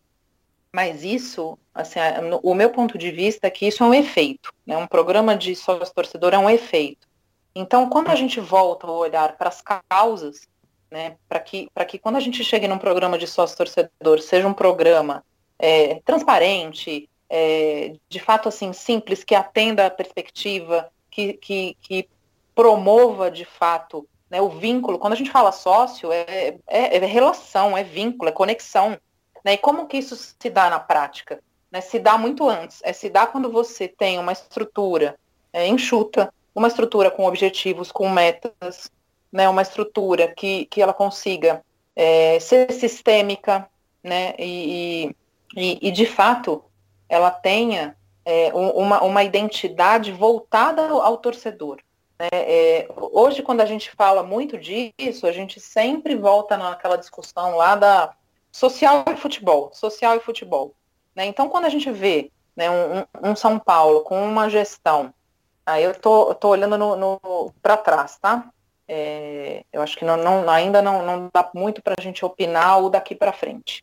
mas isso, assim, no, o meu ponto de vista é que isso é um efeito, né? um programa de sócio-torcedor é um efeito. Então, quando a gente volta o olhar para as causas, né, para que, que quando a gente chegue num programa de sócio-torcedor, seja um programa é, transparente, é, de fato assim simples, que atenda a perspectiva, que, que, que promova de fato né, o vínculo. Quando a gente fala sócio, é, é, é relação, é vínculo, é conexão. Né? E como que isso se dá na prática? Né? Se dá muito antes. É se dá quando você tem uma estrutura é, enxuta, uma estrutura com objetivos, com metas, né? uma estrutura que, que ela consiga é, ser sistêmica, né? E, e, e, de fato ela tenha é, uma, uma identidade voltada ao, ao torcedor. Né? É, hoje, quando a gente fala muito disso, a gente sempre volta naquela discussão lá da social e futebol, social e futebol. Né? Então, quando a gente vê né, um, um, São Paulo com uma gestão, aí eu tô, tô olhando no, no para trás, tá? É, eu acho que não, não, ainda não, não dá muito para a gente opinar o daqui para frente,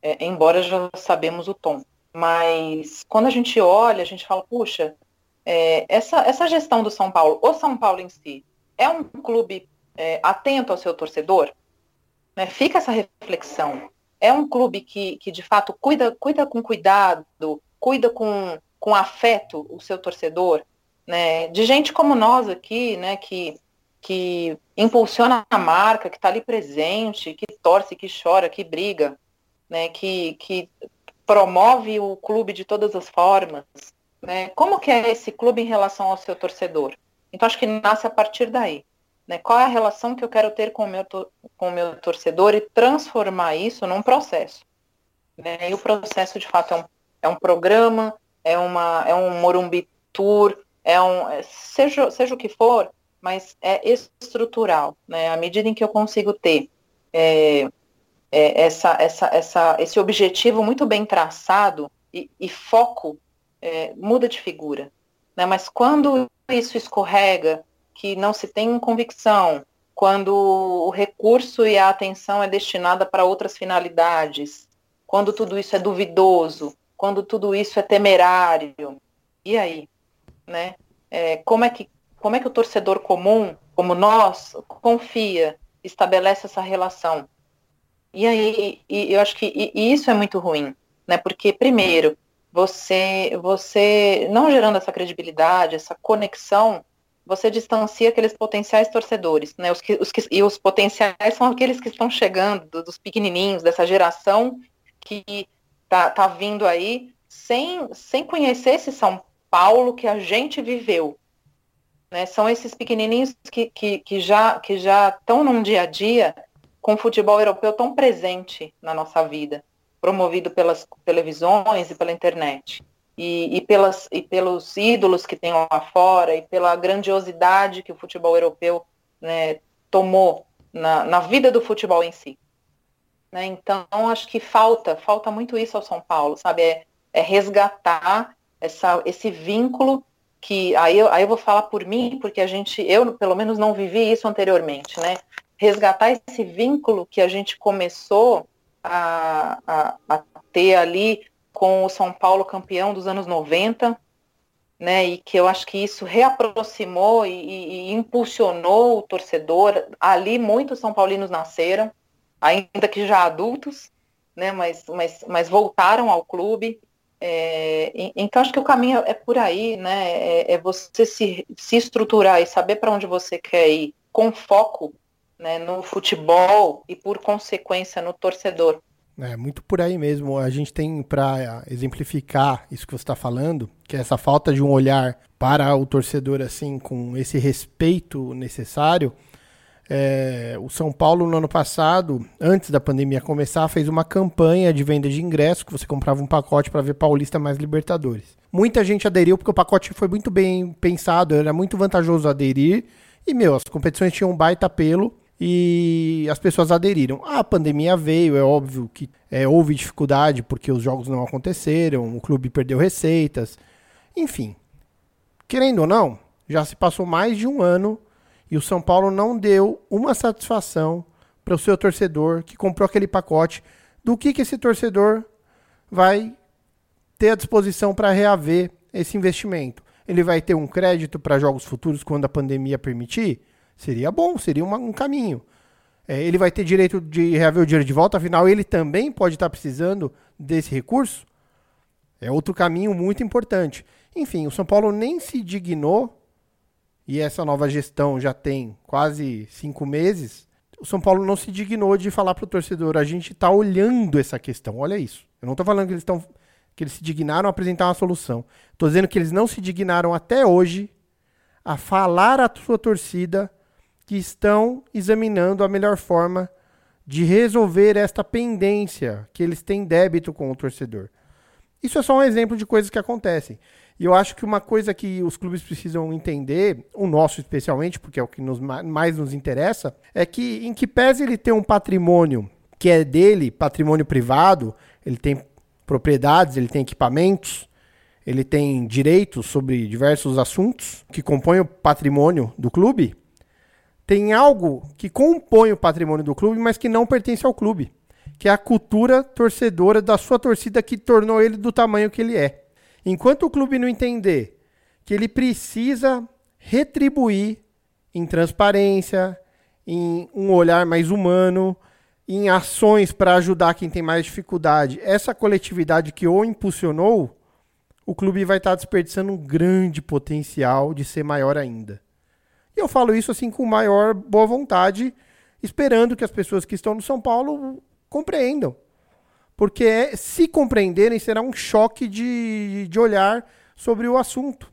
é, embora já sabemos o tom. Mas quando a gente olha, a gente fala, puxa, é, essa, essa gestão do São Paulo, o São Paulo em si, é um clube é, atento ao seu torcedor? Né? Fica essa reflexão. É um clube que, que de fato cuida, cuida com cuidado, cuida com, com afeto o seu torcedor, né? De gente como nós aqui, né? Que, que impulsiona a marca, que está ali presente, que torce, que chora, que briga, né? Que, que promove o clube de todas as formas, né? Como que é esse clube em relação ao seu torcedor? Então acho que nasce a partir daí, né? Qual é a relação que eu quero ter com o meu com o meu torcedor e transformar isso num processo, né? E o processo de fato é um, é um programa, é uma é um Morumbi Tour, é um é, seja seja o que for, mas é estrutural, né? À medida em que eu consigo ter é, é, essa, essa, essa, esse objetivo muito bem traçado e, e foco é, muda de figura. Né? Mas quando isso escorrega, que não se tem convicção, quando o recurso e a atenção é destinada para outras finalidades, quando tudo isso é duvidoso, quando tudo isso é temerário, e aí, né? É, como é que como é que o torcedor comum, como nós, confia, estabelece essa relação? E aí, e eu acho que e, isso é muito ruim, né? Porque primeiro, você você não gerando essa credibilidade, essa conexão, você distancia aqueles potenciais torcedores, né? Os que, os que, e os potenciais são aqueles que estão chegando, dos pequenininhos, dessa geração que tá, tá vindo aí sem, sem conhecer esse São Paulo que a gente viveu. Né? São esses pequenininhos que, que, que já que já estão num dia a dia com o futebol europeu tão presente na nossa vida, promovido pelas televisões e pela internet. E, e, pelas, e pelos ídolos que tem lá fora, e pela grandiosidade que o futebol europeu né, tomou na, na vida do futebol em si. Né? Então, acho que falta, falta muito isso ao São Paulo, sabe? É, é resgatar essa, esse vínculo que aí eu, aí eu vou falar por mim, porque a gente, eu pelo menos não vivi isso anteriormente, né? Resgatar esse vínculo que a gente começou a, a, a ter ali com o São Paulo campeão dos anos 90, né, e que eu acho que isso reaproximou e, e, impulsionou o torcedor. Ali muitos São Paulinos nasceram, ainda que já adultos, né, mas, mas, mas voltaram ao clube. É, então acho que o caminho é por aí, né, é, é você se, se estruturar e saber para onde você quer ir com foco né, no futebol e, por consequência, no torcedor. É muito por aí mesmo. A gente tem para exemplificar isso que você está falando, que é essa falta de um olhar para o torcedor assim, com esse respeito necessário. É, o São Paulo, no ano passado, antes da pandemia começar, fez uma campanha de venda de ingresso, que você comprava um pacote para ver Paulista mais Libertadores. Muita gente aderiu porque o pacote foi muito bem pensado, era muito vantajoso aderir. E, meu, as competições tinham um baita apelo e as pessoas aderiram. A pandemia veio, é óbvio que é, houve dificuldade porque os jogos não aconteceram, o clube perdeu receitas, enfim. Querendo ou não, Já se passou mais de um ano e o São Paulo não deu uma satisfação para o seu torcedor que comprou aquele pacote do que, que esse torcedor vai ter à disposição para reaver esse investimento. Ele vai ter um crédito para jogos futuros quando a pandemia permitir? Seria bom, seria uma, um caminho. É, ele vai ter direito de reaver o dinheiro de volta, afinal, ele também pode estar precisando desse recurso? É outro caminho muito importante. Enfim, o São Paulo nem se dignou, e essa nova gestão já tem quase cinco meses. O São Paulo não se dignou de falar para o torcedor: a gente está olhando essa questão, olha isso. Eu não estou falando que eles estão que eles se dignaram a apresentar uma solução. Estou dizendo que eles não se dignaram até hoje a falar à sua torcida que estão examinando a melhor forma de resolver esta pendência que eles têm débito com o torcedor. Isso é só um exemplo de coisas que acontecem. E eu acho que uma coisa que os clubes precisam entender, o nosso especialmente, porque é o que nos, mais nos interessa, é que em que pese ele ter um patrimônio que é dele, patrimônio privado, ele tem propriedades, ele tem equipamentos, ele tem direitos sobre diversos assuntos que compõem o patrimônio do clube. Tem algo que compõe o patrimônio do clube, mas que não pertence ao clube, que é a cultura torcedora da sua torcida que tornou ele do tamanho que ele é. Enquanto o clube não entender que ele precisa retribuir em transparência, em um olhar mais humano, em ações para ajudar quem tem mais dificuldade, essa coletividade que o impulsionou, o clube vai estar tá desperdiçando um grande potencial de ser maior ainda. E eu falo isso assim com maior boa vontade, esperando que as pessoas que estão no São Paulo compreendam. Porque é, se compreenderem, será um choque de, de olhar sobre o assunto.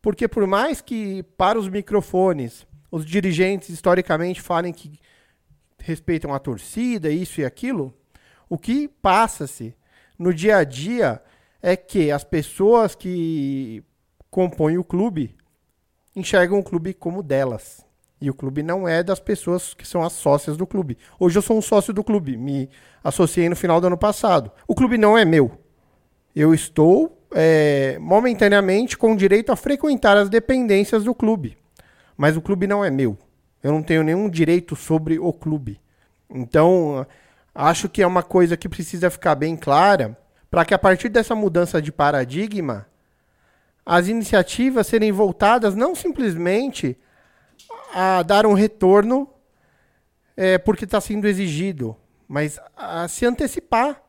Porque por mais que para os microfones os dirigentes historicamente falem que respeitam a torcida, isso e aquilo, o que passa-se no dia a dia é que as pessoas que compõem o clube enxergam o clube como delas. E o clube não é das pessoas que são as sócias do clube. Hoje eu sou um sócio do clube, me associei no final do ano passado. O clube não é meu. Eu estou é, momentaneamente com direito a frequentar as dependências do clube. Mas o clube não é meu. Eu não tenho nenhum direito sobre o clube. Então, acho que é uma coisa que precisa ficar bem clara para que a partir dessa mudança de paradigma, as iniciativas serem voltadas não simplesmente a dar um retorno é, porque está sendo exigido, mas a se antecipar.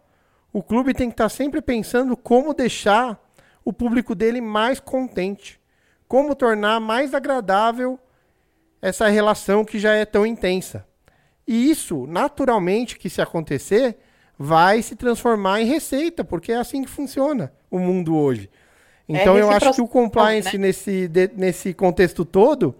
O clube tem que estar tá sempre pensando como deixar o público dele mais contente, como tornar mais agradável essa relação que já é tão intensa. E isso, naturalmente, que se acontecer, vai se transformar em receita, porque é assim que funciona o mundo hoje. Então é eu acho que o compliance né? nesse, de, nesse contexto todo,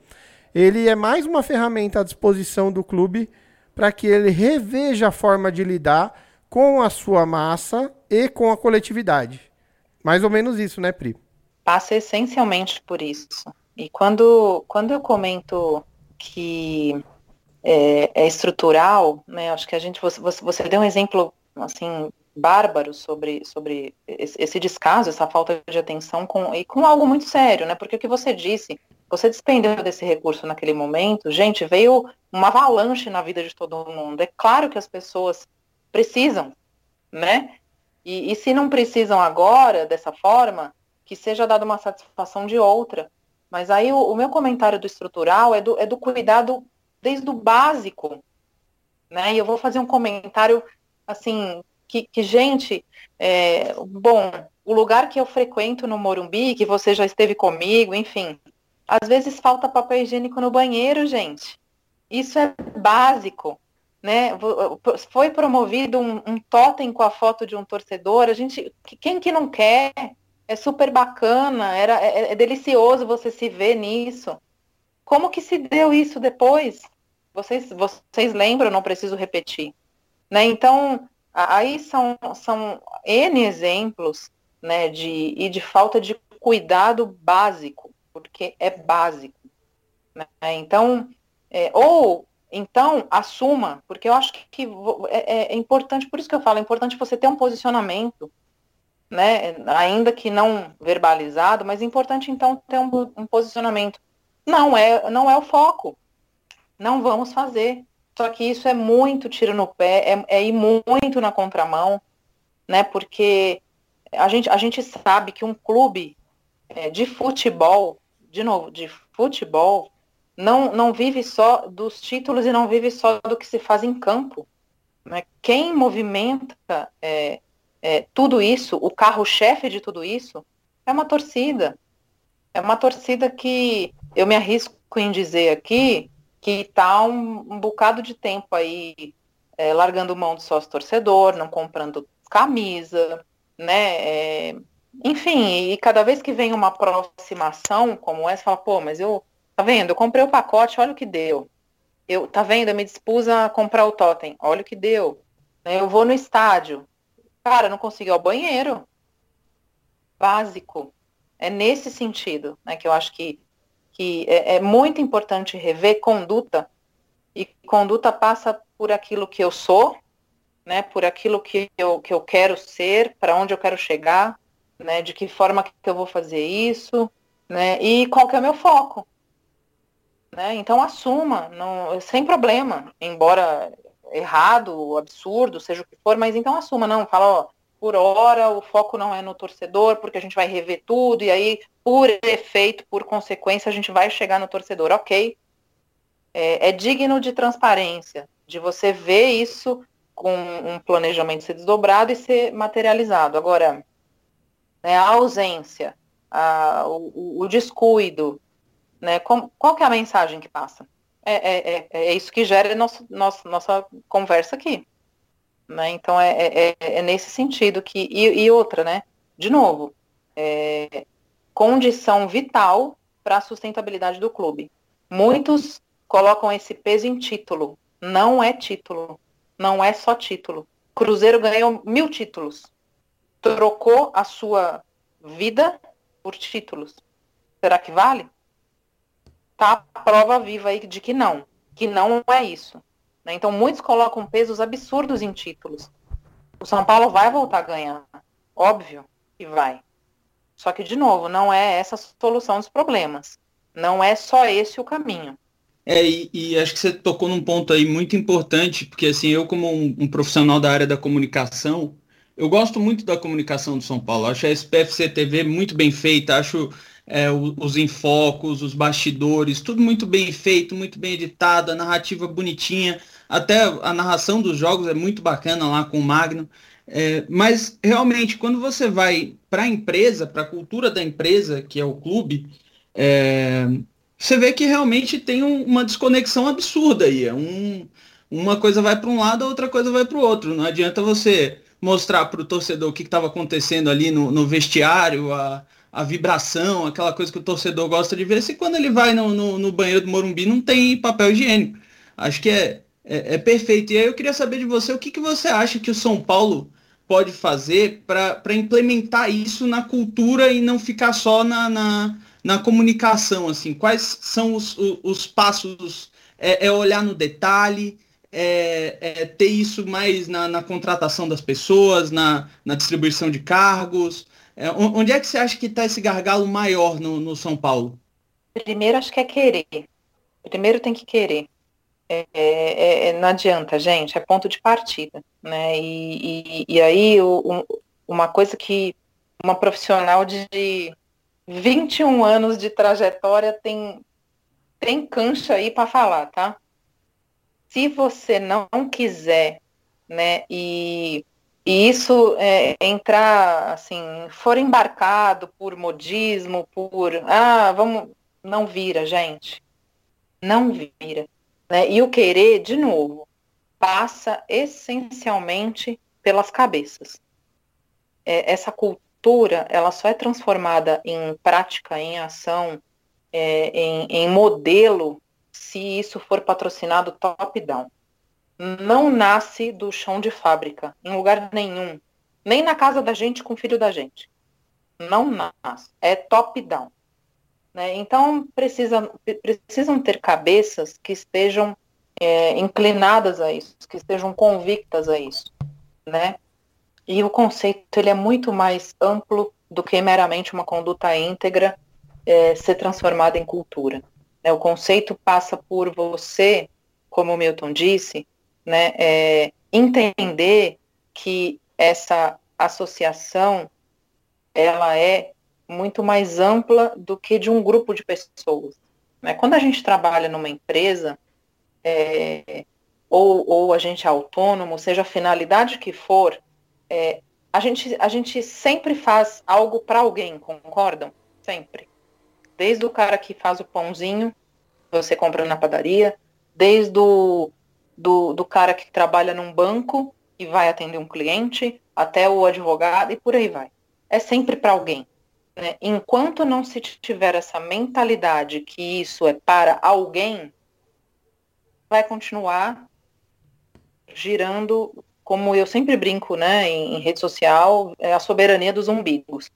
ele é mais uma ferramenta à disposição do clube para que ele reveja a forma de lidar com a sua massa e com a coletividade. Mais ou menos isso, né, Pri? Passa essencialmente por isso. E quando, quando eu comento que é, é estrutural, né? Acho que a gente você, você deu um exemplo assim bárbaro sobre, sobre esse descaso, essa falta de atenção com, e com algo muito sério, né? Porque o que você disse, você despendeu desse recurso naquele momento, gente, veio uma avalanche na vida de todo mundo. É claro que as pessoas precisam, né? E, e se não precisam agora, dessa forma, que seja dada uma satisfação de outra. Mas aí o, o, meu comentário do estrutural é do, é do cuidado desde o básico. Né? E eu vou fazer um comentário assim, que, que gente, é, bom, o lugar que eu frequento no Morumbi, que você já esteve comigo, enfim, às vezes falta papel higiênico no banheiro, gente. Isso é básico. Né? Foi promovido um, um totem com a foto de um torcedor. A gente, quem que não quer? é super bacana, era, é, é, delicioso você se ver nisso. Como que se deu isso depois? Vocês, vocês lembram, não preciso repetir. Né? Então, aí são, são N exemplos né, de, e de falta de cuidado básico, porque é básico. Né? Então, é, ou então assuma, porque eu acho que, é, é, importante, por isso que eu falo, é importante você ter um posicionamento né, ainda que não verbalizado, mas é importante então ter um, um posicionamento. Não é, não é o foco. Não vamos fazer. Só que isso é muito tiro no pé, é, é ir muito na contramão, né? Porque a gente, a gente sabe que um clube é, de futebol, de novo, de futebol, não, não vive só dos títulos e não vive só do que se faz em campo. Né? Quem movimenta é, é, tudo isso, o carro-chefe de tudo isso, é uma torcida. É uma torcida que eu me arrisco em dizer aqui que está um, um, bocado de tempo aí é, largando mão do sócio torcedor, não comprando camisa, né? É, enfim, e cada vez que vem uma aproximação como essa, fala, pô, mas eu, tá vendo? Eu comprei o pacote, olha o que deu. Eu, tá vendo? Eu me dispus a comprar o totem, olha o que deu. Né, eu vou no estádio, cara, não consigo ir ao banheiro. Básico. É nesse sentido, né, que eu acho que, que é, é muito importante rever conduta, e conduta passa por aquilo que eu sou, né, por aquilo que eu, que eu quero ser, para onde eu quero chegar, né, de que forma que eu vou fazer isso, né, e qual que é o meu foco. Né? Então assuma, não, sem problema, embora errado, absurdo, seja o que for, mas então assuma, não, fala, ó, por hora o foco não é no torcedor, porque a gente vai rever tudo, e aí, por efeito, por consequência, a gente vai chegar no torcedor, ok. É, é digno de transparência, de você ver isso com um planejamento ser desdobrado e ser materializado. Agora, né, a ausência, a, o, o, descuido, né, qual que é a mensagem que passa? É, é, é, é isso que gera nosso, nosso, nossa conversa aqui. Né? Então é, é, é, é nesse sentido que. E, e outra, né? De novo, é, condição vital para a sustentabilidade do clube. Muitos colocam esse peso em título. Não é título. Não é só título. Cruzeiro ganhou mil títulos. Trocou a sua vida por títulos. Será que vale? Tá a prova viva aí de que não. Que não é isso. Né? Então, muitos colocam pesos absurdos em títulos. O São Paulo vai voltar a ganhar. Óbvio que vai. Só que, de novo, não é essa a solução dos problemas. Não é só esse o caminho. É, e, e, acho que você tocou num ponto aí muito importante, porque assim, eu como um, um, profissional da área da comunicação, eu gosto muito da comunicação do São Paulo. Acho a SPFC TV muito bem feita, acho é, os enfocos, os bastidores, tudo muito bem feito, muito bem editado, a narrativa bonitinha, até a narração dos jogos é muito bacana lá com o Magno. É, mas realmente, quando você vai para a empresa, para a cultura da empresa, que é o clube, é, você vê que realmente tem um, uma desconexão absurda aí. É um, uma coisa vai para um lado, a outra coisa vai para o outro. Não adianta você mostrar para o torcedor o que estava acontecendo ali no, no, vestiário, a, a vibração, aquela coisa que o torcedor gosta de ver, se quando ele vai no, no, no banheiro do Morumbi não tem papel higiênico. Acho que é, é, é, perfeito. E aí eu queria saber de você, o que, que você acha que o São Paulo pode fazer para implementar isso na cultura e não ficar só na, na na comunicação, assim, quais são os, os, os passos? É, é, olhar no detalhe, é, é ter isso mais na, na, contratação das pessoas, na, na distribuição de cargos. É, onde é que você acha que está esse gargalo maior no, no São Paulo? Primeiro, acho que é querer. Primeiro tem que querer. É, é, é, não adianta, gente, é ponto de partida. Né? E, e, e aí, o, uma coisa que uma profissional de 21 anos de trajetória tem, tem cancha aí para falar, tá? Se você não quiser, né, e, e isso é, entrar, assim, for embarcado por modismo, por, ah, vamos, não vira, gente. Não vira. Né? E o querer, de novo, passa essencialmente pelas cabeças. É, essa cultura ela só é transformada em prática, em ação, é, em, em modelo, se isso for patrocinado top-down. Não nasce do chão de fábrica, em lugar nenhum. Nem na casa da gente com o filho da gente. Não nasce. É top-down. Né? Então, precisa, precisam ter cabeças que estejam é, inclinadas a isso, que estejam convictas a isso. Né? E o conceito ele é muito mais amplo do que meramente uma conduta íntegra é, ser transformada em cultura. Né? O conceito passa por você, como o Milton disse, né, é, entender que essa associação ela é muito mais ampla do que de um grupo de pessoas. Né? Quando a gente trabalha numa empresa, é, ou, ou a gente é autônomo, seja a finalidade que for, é, a, gente, a gente sempre faz algo para alguém, concordam? Sempre. Desde o cara que faz o pãozinho, você compra na padaria, desde o do, do cara que trabalha num banco e vai atender um cliente, até o advogado e por aí vai. É sempre para alguém. Né? Enquanto não se tiver essa mentalidade que isso é para alguém, vai continuar girando, como eu sempre brinco né, em, em rede social, é a soberania dos umbigos.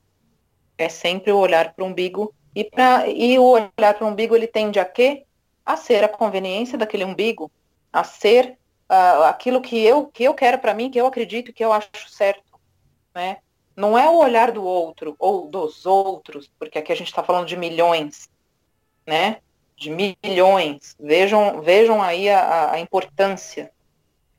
É sempre o olhar para o umbigo e, pra, e o olhar para o umbigo ele tende a quê? A ser a conveniência daquele umbigo, a ser uh, aquilo que eu, que eu quero para mim, que eu acredito, que eu acho certo. Né? Não é o olhar do outro ou dos outros, porque aqui a gente está falando de milhões, né? De milhões. Vejam, vejam aí a, a importância.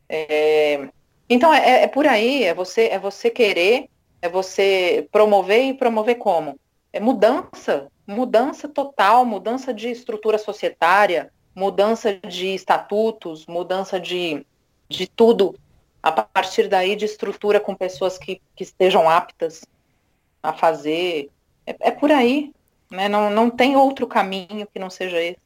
É, então é, é, por aí, é você, é você querer, é você promover e promover como? É mudança, mudança total, mudança de estrutura societária, mudança de estatutos, mudança de, de tudo, a partir daí de estrutura com pessoas que, que estejam aptas a fazer. É, é por aí, né? Não, não tem outro caminho que não seja esse.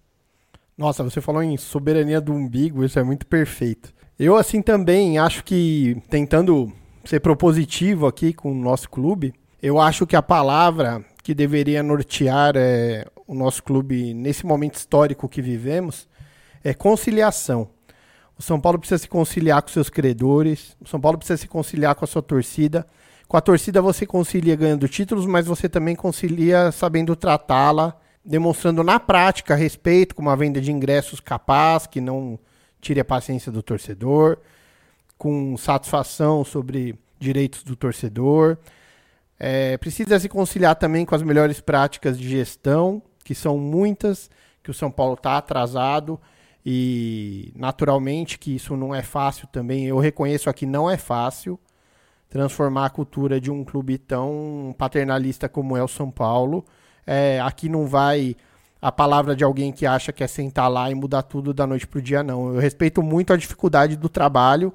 Nossa, você falou em soberania do umbigo, isso é muito perfeito. Eu, assim, também acho que, tentando ser propositivo aqui com o nosso clube, eu acho que a palavra que deveria nortear é, o nosso clube nesse momento histórico que vivemos é conciliação. O São Paulo precisa se conciliar com seus credores, o São Paulo precisa se conciliar com a sua torcida. Com a torcida você concilia ganhando títulos, mas você também concilia sabendo tratá-la, demonstrando na prática respeito, com uma venda de ingressos capaz, que não tire a paciência do torcedor, com satisfação sobre direitos do torcedor. É, precisa se conciliar também com as melhores práticas de gestão, que são muitas, que o São Paulo está atrasado e naturalmente que isso não é fácil também. Eu reconheço aqui não é fácil transformar a cultura de um clube tão paternalista como é o São Paulo. É, aqui não vai a palavra de alguém que acha que é sentar lá e mudar tudo da noite para o dia, não. Eu respeito muito a dificuldade do trabalho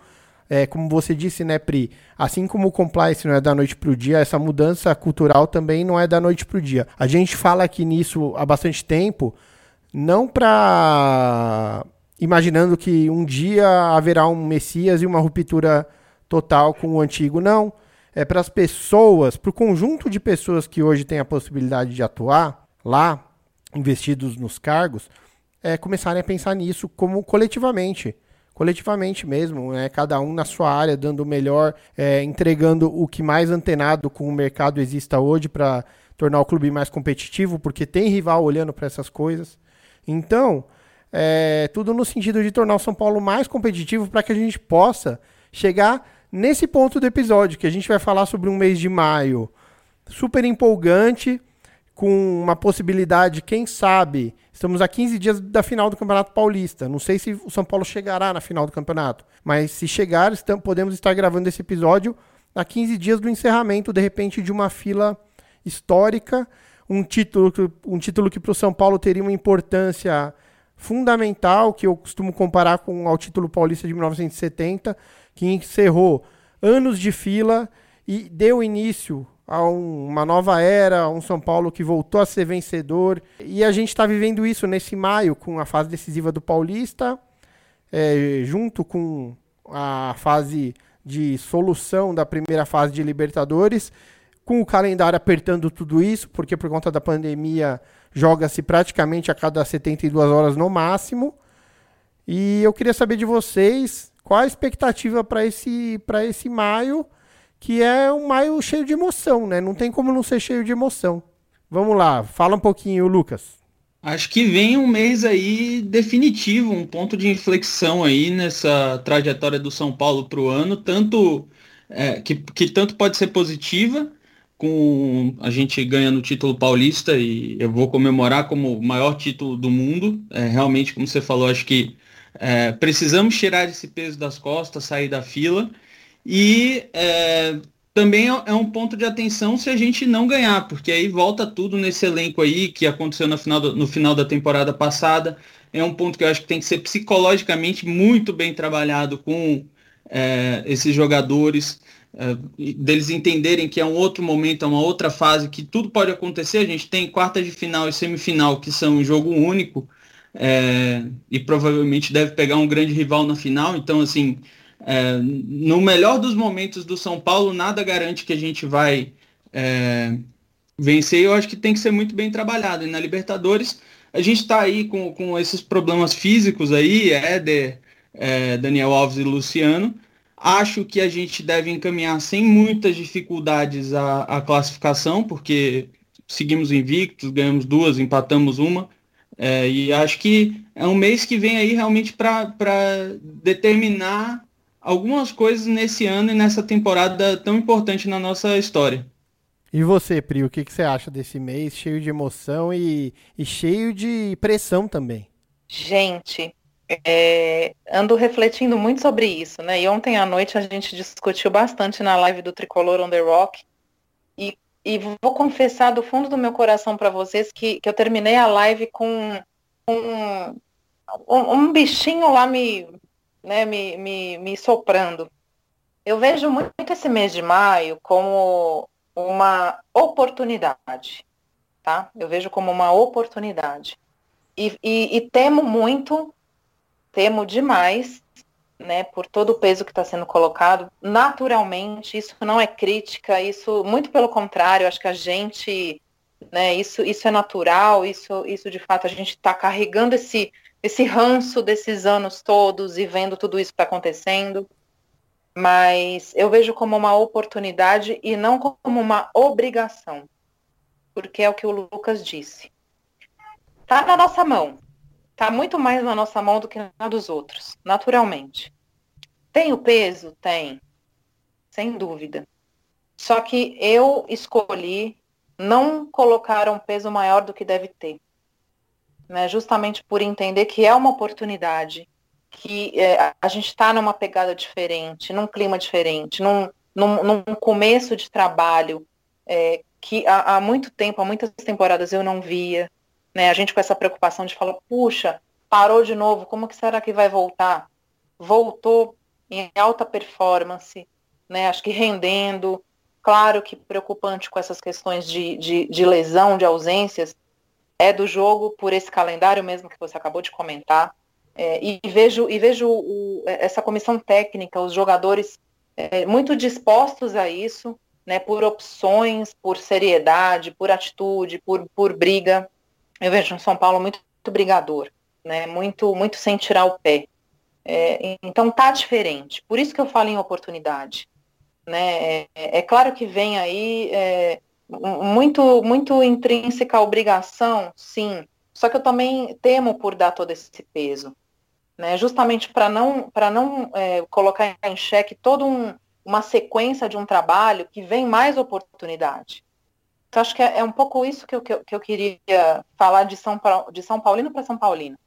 é, como você disse, né, Pri? Assim como o compliance não é da noite para o dia, essa mudança cultural também não é da noite para o dia. A gente fala aqui nisso há bastante tempo, não para imaginando que um dia haverá um Messias e uma ruptura total com o antigo, não. É para as pessoas, para o conjunto de pessoas que hoje tem a possibilidade de atuar lá, investidos nos cargos, é, começarem a pensar nisso como coletivamente coletivamente mesmo, né? cada um na sua área, dando o melhor, é, entregando o que mais antenado com o mercado exista hoje para tornar o clube mais competitivo, porque tem rival olhando para essas coisas. Então, é, tudo no sentido de tornar o São Paulo mais competitivo para que a gente possa chegar nesse ponto do episódio, que a gente vai falar sobre um mês de maio super empolgante com uma possibilidade, quem sabe, estamos a 15 dias da final do Campeonato Paulista. Não sei se o São Paulo chegará na final do campeonato, mas se chegar, estamos, podemos estar gravando esse episódio a 15 dias do encerramento, de repente, de uma fila histórica, um título, um título que para o São Paulo teria uma importância fundamental, que eu costumo comparar com ao título paulista de 1970, que encerrou anos de fila e deu início a um, uma nova era, um São Paulo que voltou a ser vencedor. E a gente está vivendo isso nesse maio, com a fase decisiva do Paulista, é, junto com a fase de solução da primeira fase de Libertadores, com o calendário apertando tudo isso, porque por conta da pandemia joga-se praticamente a cada 72 horas no máximo. E eu queria saber de vocês qual a expectativa para esse, esse maio que é um maio cheio de emoção, né? Não tem como não ser cheio de emoção. Vamos lá, fala um pouquinho, Lucas. Acho que vem um mês aí definitivo, um ponto de inflexão aí nessa trajetória do São Paulo para o ano, tanto é, que, que tanto pode ser positiva, com a gente ganhando o título paulista e eu vou comemorar como o maior título do mundo. É, realmente, como você falou, acho que é, precisamos tirar esse peso das costas, sair da fila. E é, também é, é um ponto de atenção se a gente não ganhar, porque aí volta tudo nesse elenco aí que aconteceu no final, do, no final da temporada passada. É um ponto que eu acho que tem que ser psicologicamente muito bem trabalhado com é, esses jogadores é, deles entenderem que é um outro momento, é uma outra fase, que tudo pode acontecer. A gente tem quarta de final e semifinal, que são um jogo único, é, e provavelmente deve pegar um grande rival na final. Então, assim, é, no melhor dos momentos do São Paulo, nada garante que a gente vai é, vencer. Eu acho que tem que ser muito bem trabalhado. E na Libertadores, a gente está aí com, com esses problemas físicos aí, Éder, é, Daniel Alves e Luciano Acho que a gente deve encaminhar sem muitas dificuldades a, a classificação, porque seguimos invictos, ganhamos duas, empatamos uma. É, e acho que é um mês que vem aí realmente para determinar algumas coisas nesse ano e nessa temporada tão importante na nossa história. E você, Pri, o que, que você acha desse mês cheio de emoção e, e cheio de pressão também? Gente, é, ando refletindo muito sobre isso, né? E ontem à noite a gente discutiu bastante na live do Tricolor on the Rock. E, e vou confessar do fundo do meu coração para vocês que, que eu terminei a live com, um, um, bichinho lá me, né, me, me, me soprando. Eu vejo muito esse mês de maio como uma oportunidade, tá? Eu vejo como uma oportunidade. E, e, e temo muito temo demais, né, por todo o peso que está sendo colocado. Naturalmente, isso não é crítica, isso, muito pelo contrário, acho que a gente, né, isso, isso é natural, isso, isso de fato a gente está carregando esse, esse ranço desses anos todos e vendo tudo isso que está acontecendo. Mas eu vejo como uma oportunidade e não como uma obrigação, porque é o que o Lucas disse. Está na nossa mão, Está muito mais na nossa mão do que na dos outros, naturalmente. Tem o peso? Tem. Sem dúvida. Só que eu escolhi não colocar um peso maior do que deve ter. Né? Justamente por entender que é uma oportunidade, que é, a gente está numa pegada diferente, num clima diferente, num, num, num começo de trabalho é, que há, há, muito tempo, há muitas temporadas eu não via. Né? A gente com essa preocupação de falar, puxa, parou de novo, como que será que vai voltar? Voltou em alta performance, né? Acho que rendendo. Claro que preocupante com essas questões de, de, de lesão, de ausências, é do jogo por esse calendário mesmo que você acabou de comentar. É, e vejo, e vejo o, essa comissão técnica, os jogadores é, muito dispostos a isso, né, por opções, por seriedade, por atitude, por, por briga. Eu vejo um São Paulo muito, muito brigador, né? Muito, muito sem tirar o pé. É, então tá diferente. Por isso que eu falo em oportunidade. Né? É, é claro que vem aí é, muito, muito intrínseca obrigação, sim. Só que eu também temo por dar todo esse peso. Né? Justamente para não, pra não é, colocar em xeque toda um, uma sequência de um trabalho que vem mais oportunidade. Então, acho que é, é um pouco isso que eu, que eu, que eu queria falar de São, de São Paulino para São Paulino.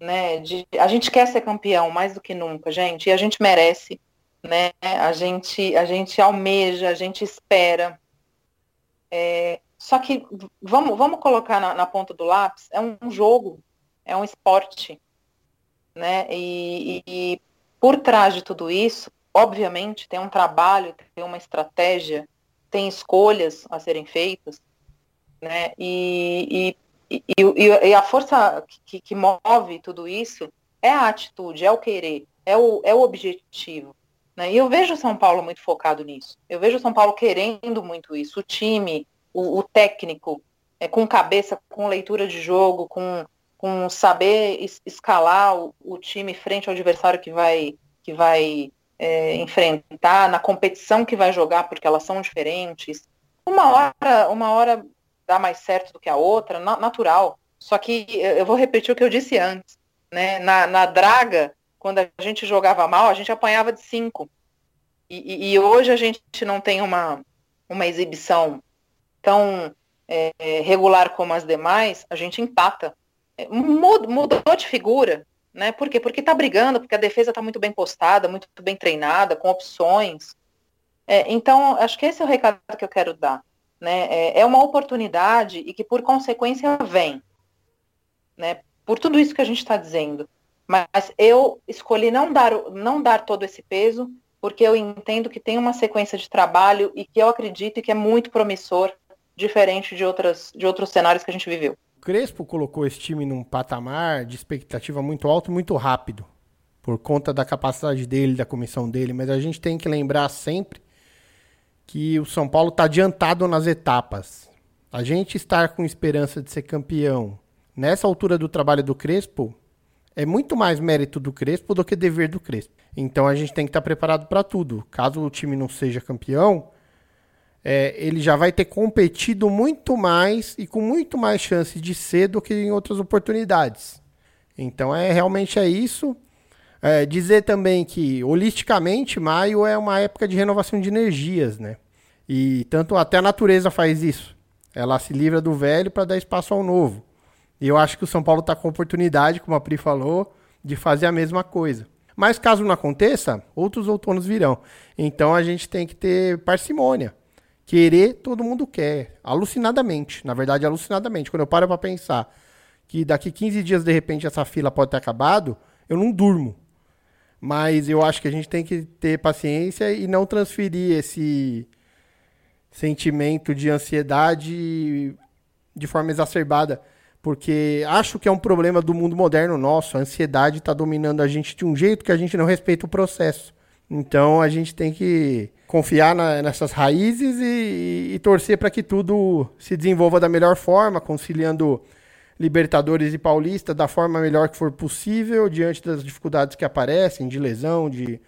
Né? De, a gente quer ser campeão mais do que nunca, gente, e a gente merece. Né? A, gente, a gente almeja, a gente espera. É, só que vamos, vamos colocar na, na, ponta do lápis, é um jogo, é um esporte. Né? E, e, por trás de tudo isso, obviamente, tem um trabalho, tem uma estratégia tem escolhas a serem feitas, né? E, e, e, e a força que, que, move tudo isso é a atitude, é o querer, é o, é o objetivo. Né? E eu vejo o São Paulo muito focado nisso. Eu vejo o São Paulo querendo muito isso. O time, o, o técnico, é, com cabeça, com leitura de jogo, com, com saber escalar o, o time frente ao adversário que vai, que vai é, enfrentar, na competição que vai jogar, porque elas são diferentes. Uma hora, uma hora dá mais certo do que a outra, na, natural. Só que eu vou repetir o que eu disse antes. Né? Na, na draga, quando a gente jogava mal, a gente apanhava de cinco. E, e, hoje a gente não tem uma, uma exibição tão é, regular como as demais, a gente empata. É, mudou, mudou de figura, né? Por quê? Porque tá brigando, porque a defesa está muito bem postada, muito bem treinada, com opções. É, então, acho que esse é o recado que eu quero dar. Né? É, é uma oportunidade e que, por consequência, vem. Né? Por tudo isso que a gente está dizendo. Mas eu escolhi não dar, não dar todo esse peso, porque eu entendo que tem uma sequência de trabalho e que eu acredito que é muito promissor, diferente de, outras, de outros cenários que a gente viveu. Crespo colocou esse time num patamar de expectativa muito alto e muito rápido, por conta da capacidade dele, da comissão dele, mas a gente tem que lembrar sempre que o São Paulo está adiantado nas etapas. A gente estar com esperança de ser campeão nessa altura do trabalho do Crespo é muito mais mérito do Crespo do que dever do Crespo. Então a gente tem que estar preparado para tudo. Caso o time não seja campeão, é, ele já vai ter competido muito mais e com muito mais chance de ser do que em outras oportunidades. Então é realmente é isso. É, dizer também que holisticamente maio é uma época de renovação de energias, né? E tanto até a natureza faz isso. Ela se livra do velho para dar espaço ao novo. E eu acho que o São Paulo está com oportunidade, como a Pri falou, de fazer a mesma coisa. Mas caso não aconteça, outros outonos virão. Então a gente tem que ter parcimônia. Querer, todo mundo quer. Alucinadamente. Na verdade, alucinadamente. Quando eu paro para pensar que daqui 15 dias, de repente, essa fila pode ter acabado, eu não durmo. Mas eu acho que a gente tem que ter paciência e não transferir esse sentimento de ansiedade de forma exacerbada porque acho que é um problema do mundo moderno nosso. A ansiedade está dominando a gente de um jeito que a gente não respeita o processo. Então a gente tem que confiar na, nessas raízes e, e torcer para que tudo se desenvolva da melhor forma, conciliando Libertadores e Paulista da forma melhor que for possível, diante das dificuldades que aparecem, de lesão, de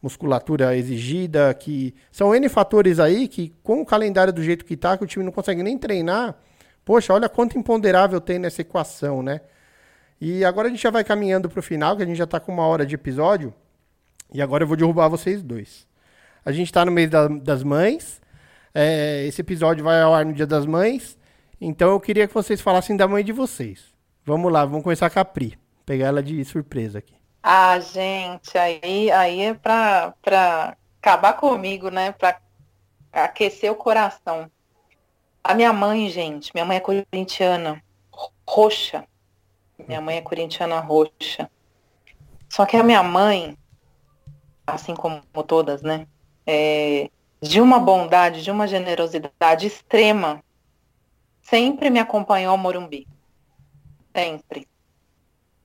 musculatura exigida, que são N fatores aí que, com o calendário do jeito que está, que o time não consegue nem treinar, Poxa, olha quanto imponderável tem nessa equação, né? E agora a gente já vai caminhando para o final, que a gente já está com uma hora de episódio. E agora eu vou derrubar vocês dois. A gente está no mês da, das mães. É, esse episódio vai ao ar no dia das mães. Então eu queria que vocês falassem da mãe de vocês. Vamos lá, vamos começar com a Pri. Pegar ela de surpresa aqui. Ah, gente, aí, aí é para acabar comigo, né? Para aquecer o coração. A minha mãe, gente, minha mãe é corintiana roxa. Minha mãe é corintiana roxa. Só que a minha mãe, assim como todas, né? É, de uma bondade, de uma generosidade extrema, sempre me acompanhou ao Morumbi. Sempre.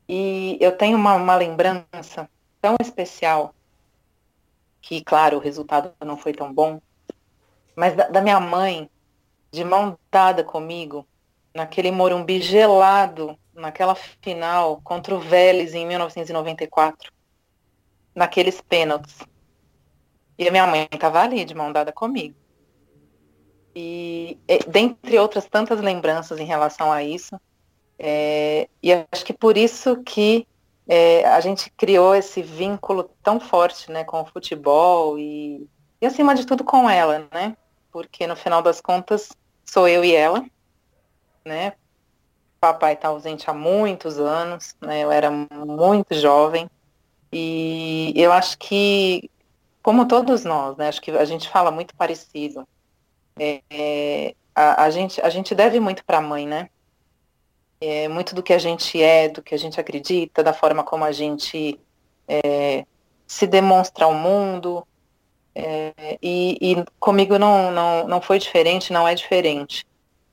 E eu tenho uma, uma lembrança tão especial, que, claro, o resultado não foi tão bom, mas da, da minha mãe de mão dada comigo, naquele Morumbi gelado, naquela final contra o Vélez em 1994, naqueles pênaltis. E a minha mãe estava ali, de mão dada comigo. E, dentre outras tantas lembranças em relação a isso, é, e acho que por isso que é, a gente criou esse vínculo tão forte né, com o futebol e, e, acima de tudo, com ela, né? Porque, no final das contas, sou eu e ela, né? Papai está ausente há muitos anos, né? Eu era muito jovem e eu acho que, como todos nós, né? Acho que a gente fala muito parecido. É, é, a, a, gente, a gente deve muito para a mãe, né? É, muito do que a gente é, do que a gente acredita, da forma como a gente é, se demonstra ao mundo, é, e, e, comigo não, não, não foi diferente, não é diferente.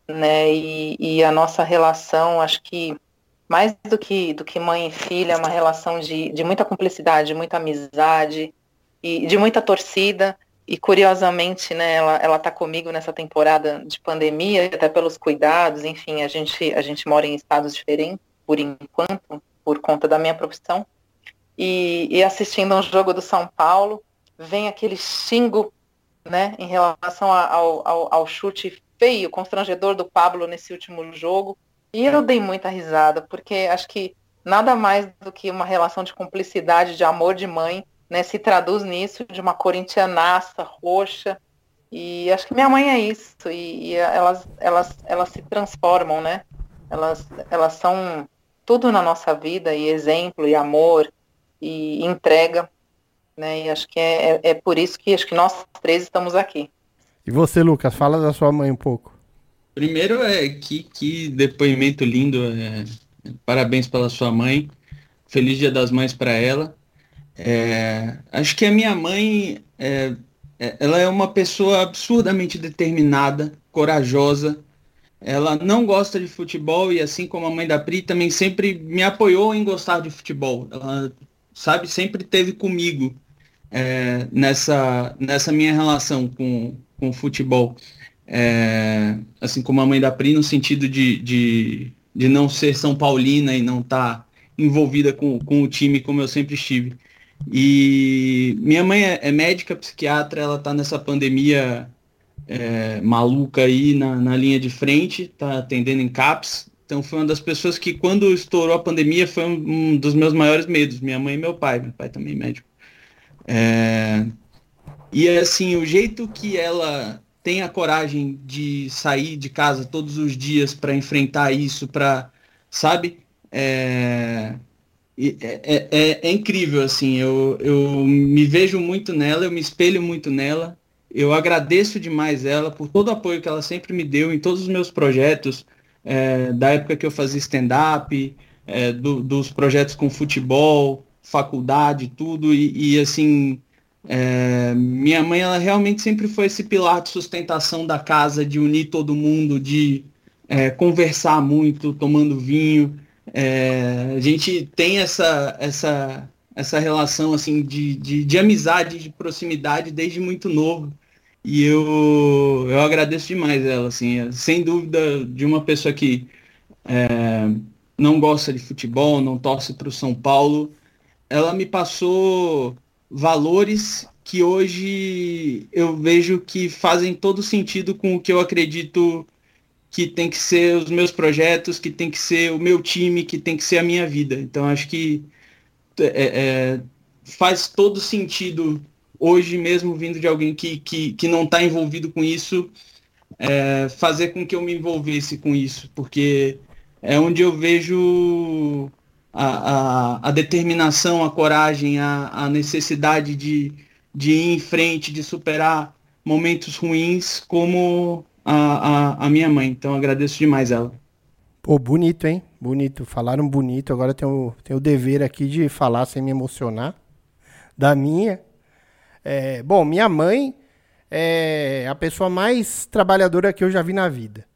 Né? E, e, a nossa relação, acho que mais do que, do que mãe e filha, é uma relação de, de muita cumplicidade, de muita amizade e de muita torcida. E curiosamente, né, ela, ela tá comigo nessa temporada de pandemia, até pelos cuidados, enfim, a gente, a gente mora em estados diferentes, por enquanto, por conta da minha profissão. E, e assistindo um jogo do São Paulo, vem aquele xingo, né, em relação ao, ao, ao chute feio, constrangedor do Pablo nesse último jogo. E eu dei muita risada, porque acho que nada mais do que uma relação de cumplicidade, de amor de mãe, né, se traduz nisso, de uma corintianaça roxa, E acho que minha mãe é isso, e, e elas, elas, elas se transformam, né? Elas, elas são tudo na nossa vida, e exemplo, e amor, e entrega, né? E acho que é, é, é por isso que acho que nós três estamos aqui. E você, Lucas, fala da sua mãe um pouco. Primeiro é que, que depoimento lindo, é, parabéns pela sua mãe, feliz dia das mães para ela. É, acho que a minha mãe, é, é, ela é uma pessoa absurdamente determinada, corajosa. Ela não gosta de futebol e assim como a mãe da Pri também sempre me apoiou em gostar de futebol. Ela, sabe, sempre teve comigo é, nessa, nessa minha relação com, com o futebol. É, assim como a mãe da Pri, no sentido de, de, de não ser São Paulina e não estar tá envolvida com, com o time como eu sempre estive. E minha mãe é, é médica, psiquiatra, ela está nessa pandemia é, maluca aí na, na linha de frente, está atendendo em CAPS. Então foi uma das pessoas que quando estourou a pandemia foi um, um dos meus maiores medos, minha mãe e meu pai, meu pai também é médico. É, e assim, o jeito que ela tem a coragem de sair de casa todos os dias para enfrentar isso, para, sabe? É, é, é, é, é, incrível, assim, eu, eu me vejo muito nela, eu me espelho muito nela, eu agradeço demais ela por todo o apoio que ela sempre me deu em todos os meus projetos, é, da época que eu fazia stand-up, é, do, dos projetos com futebol, faculdade, tudo, e, e assim, é, minha mãe, ela realmente sempre foi esse pilar de sustentação da casa, de unir todo mundo, de conversar muito, tomando vinho, é, a gente tem essa, essa, essa relação assim de, de, de, amizade, de proximidade desde muito novo. E eu, eu agradeço demais ela, assim, é, sem dúvida de uma pessoa que é, não gosta de futebol, não torce para o São Paulo. Ela me passou valores que hoje eu vejo que fazem todo sentido com o que eu acredito que tem que ser os meus projetos, que tem que ser o meu time, que tem que ser a minha vida. Então acho que é, é, faz todo sentido hoje mesmo vindo de alguém que, que, que não está envolvido com isso, é, fazer com que eu me envolvesse com isso, porque é onde eu vejo a, a, a determinação, a coragem, a, a necessidade de, de ir em frente, de superar momentos ruins como a, a, a minha mãe. Então agradeço demais ela. Pô, bonito, hein? Bonito. Falaram bonito. Agora tenho, tenho o dever aqui de falar sem me emocionar. Da minha. É, bom, minha mãe é a pessoa mais trabalhadora que eu já vi na vida.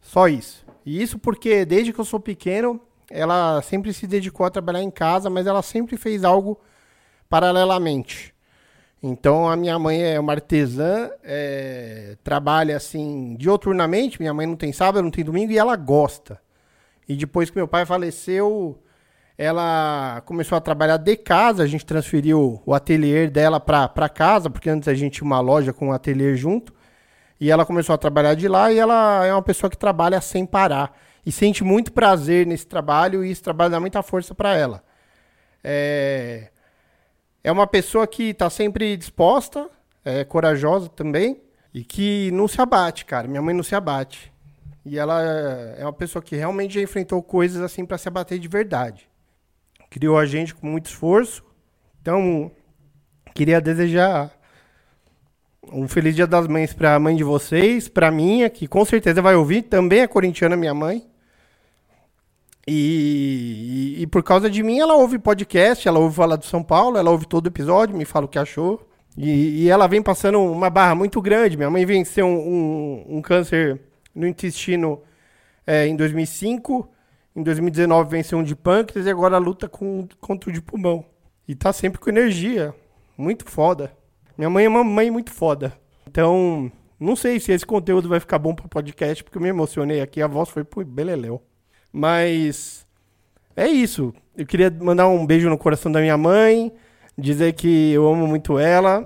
Só isso. E isso porque desde que eu sou pequeno, ela sempre se dedicou a trabalhar em casa, mas ela sempre fez algo paralelamente. Então a minha mãe é uma artesã, é, trabalha assim dioturnamente. Minha mãe não tem sábado, não tem domingo e ela gosta. E depois que meu pai faleceu, ela começou a trabalhar de casa. A gente transferiu o ateliê dela para casa, porque antes a gente tinha uma loja com um ateliê junto. E ela começou a trabalhar de lá e ela é uma pessoa que trabalha sem parar. E sente muito prazer nesse trabalho e esse trabalho dá muita força para ela. É é uma pessoa que está sempre disposta, é corajosa também e que não se abate, cara. Minha mãe não se abate. E ela é uma pessoa que realmente já enfrentou coisas assim para se abater de verdade. Criou a gente com muito esforço. Então, queria desejar um feliz Dia das Mães para a mãe de vocês, para minha, que com certeza vai ouvir, também é corintiana minha mãe. E, e, e, por causa de mim, ela ouve podcast, ela ouve falar do São Paulo, ela ouve todo episódio, me fala o que achou. E, e ela vem passando uma barra muito grande. Minha mãe venceu um, um, um câncer no intestino é, em 2005. Em 2019 venceu um de pâncreas e agora luta com, contra o de pulmão. E tá sempre com energia. Muito foda. Minha mãe é uma mãe muito foda. Então, não sei se esse conteúdo vai ficar bom para podcast, porque eu me emocionei aqui. A voz foi pro beleléu. Mas é isso. Eu queria mandar um beijo no coração da minha mãe, dizer que eu amo muito ela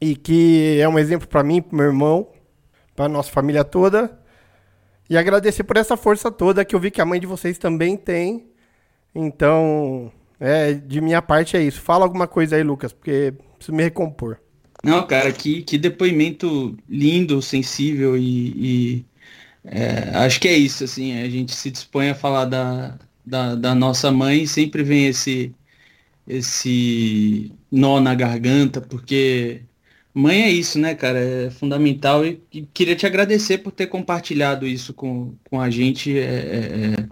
e que é um exemplo para mim, pro meu irmão, para nossa família toda. E agradecer por essa força toda que eu vi que a mãe de vocês também tem. Então, é, de minha parte é isso. Fala alguma coisa aí, Lucas, porque preciso me recompor. Não, cara, que, que depoimento lindo, sensível e, e é, acho que é isso, assim, a gente se dispõe a falar da, da, da nossa mãe sempre vem esse, esse nó na garganta, porque mãe é isso, né, cara? É fundamental e, e queria te agradecer por ter compartilhado isso com, com a gente. É, é, é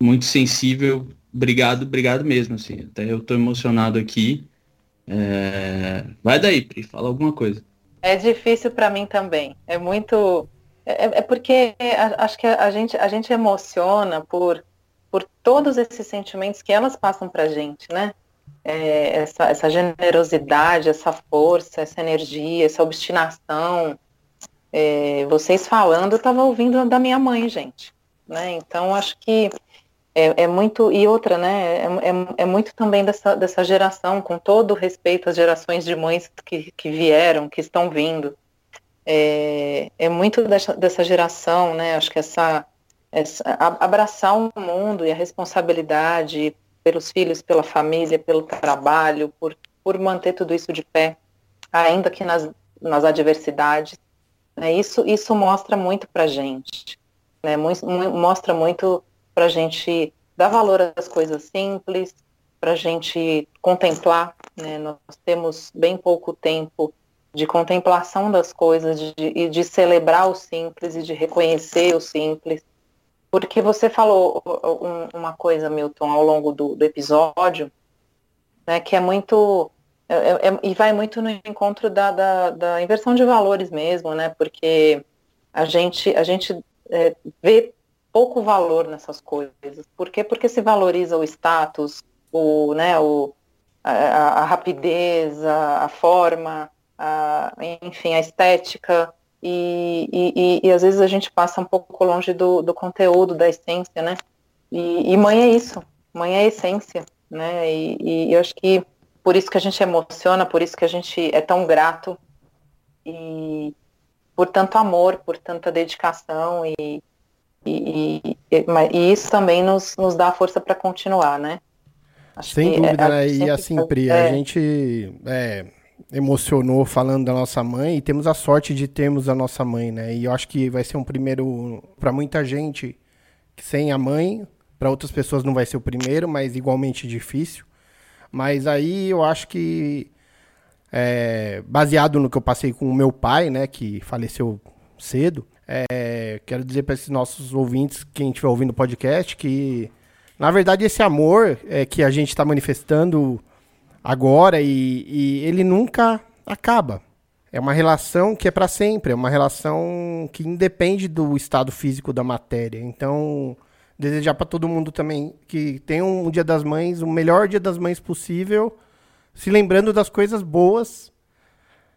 muito sensível. Obrigado, obrigado mesmo, assim. Até eu tô emocionado aqui. É... Vai daí, Pri, fala alguma coisa. É difícil para mim também. É muito. É, é porque acho que a gente, a gente emociona por, por todos esses sentimentos que elas passam pra gente, né? É, essa, essa generosidade, essa força, essa energia, essa obstinação. É, vocês falando, eu estava ouvindo da minha mãe, gente. Né? Então, acho que é, é, muito, e outra, né, é, é, é, muito também dessa, dessa geração, com todo respeito às gerações de mães que, que vieram, que estão vindo. É, é muito dessa, dessa geração, né, acho que essa, essa, abraçar o mundo e a responsabilidade pelos filhos, pela família, pelo trabalho, por, por manter tudo isso de pé, ainda que nas, nas adversidades. Né, isso, isso mostra muito pra gente, né, mostra muito para gente dar valor às coisas simples, para gente contemplar. Né? Nós temos bem pouco tempo de contemplação das coisas de, e de celebrar o simples e de reconhecer o simples. Porque você falou um, uma coisa, Milton, ao longo do, do episódio, né, que é muito. É, é, é, e vai muito no encontro da, da, da, inversão de valores mesmo, né? Porque a gente, a gente é, vê pouco valor nessas coisas. Por quê? Porque se valoriza o status, o, né, o, a, a rapidez, a, a forma, a, enfim, a estética, e, e, e, e, às vezes a gente passa um pouco longe do, do conteúdo, da essência, né? E, mãe é isso, mãe é essência, né? E, eu acho que por isso que a gente emociona, por isso que a gente é tão grato e por tanto amor, por tanta dedicação e, e, isso também nos, nos dá força para continuar, né? Acho Sem dúvida, é, né? E assim, Pri, é... a gente é, emocionou falando da nossa mãe e temos a sorte de termos a nossa mãe, né? E eu acho que vai ser um primeiro, para muita gente, que sem a mãe, para outras pessoas não vai ser o primeiro, mas igualmente difícil. Mas aí eu acho que, é, baseado no que eu passei com o meu pai, né, que faleceu cedo, é, quero dizer para esses nossos ouvintes, quem estiver ouvindo o podcast, que na verdade esse amor é, que a gente está manifestando agora e, e, ele nunca acaba. É uma relação que é para sempre, é uma relação que independe do estado físico da matéria. Então, desejar para todo mundo também que tenha um Dia das Mães, o melhor Dia das Mães possível, se lembrando das coisas boas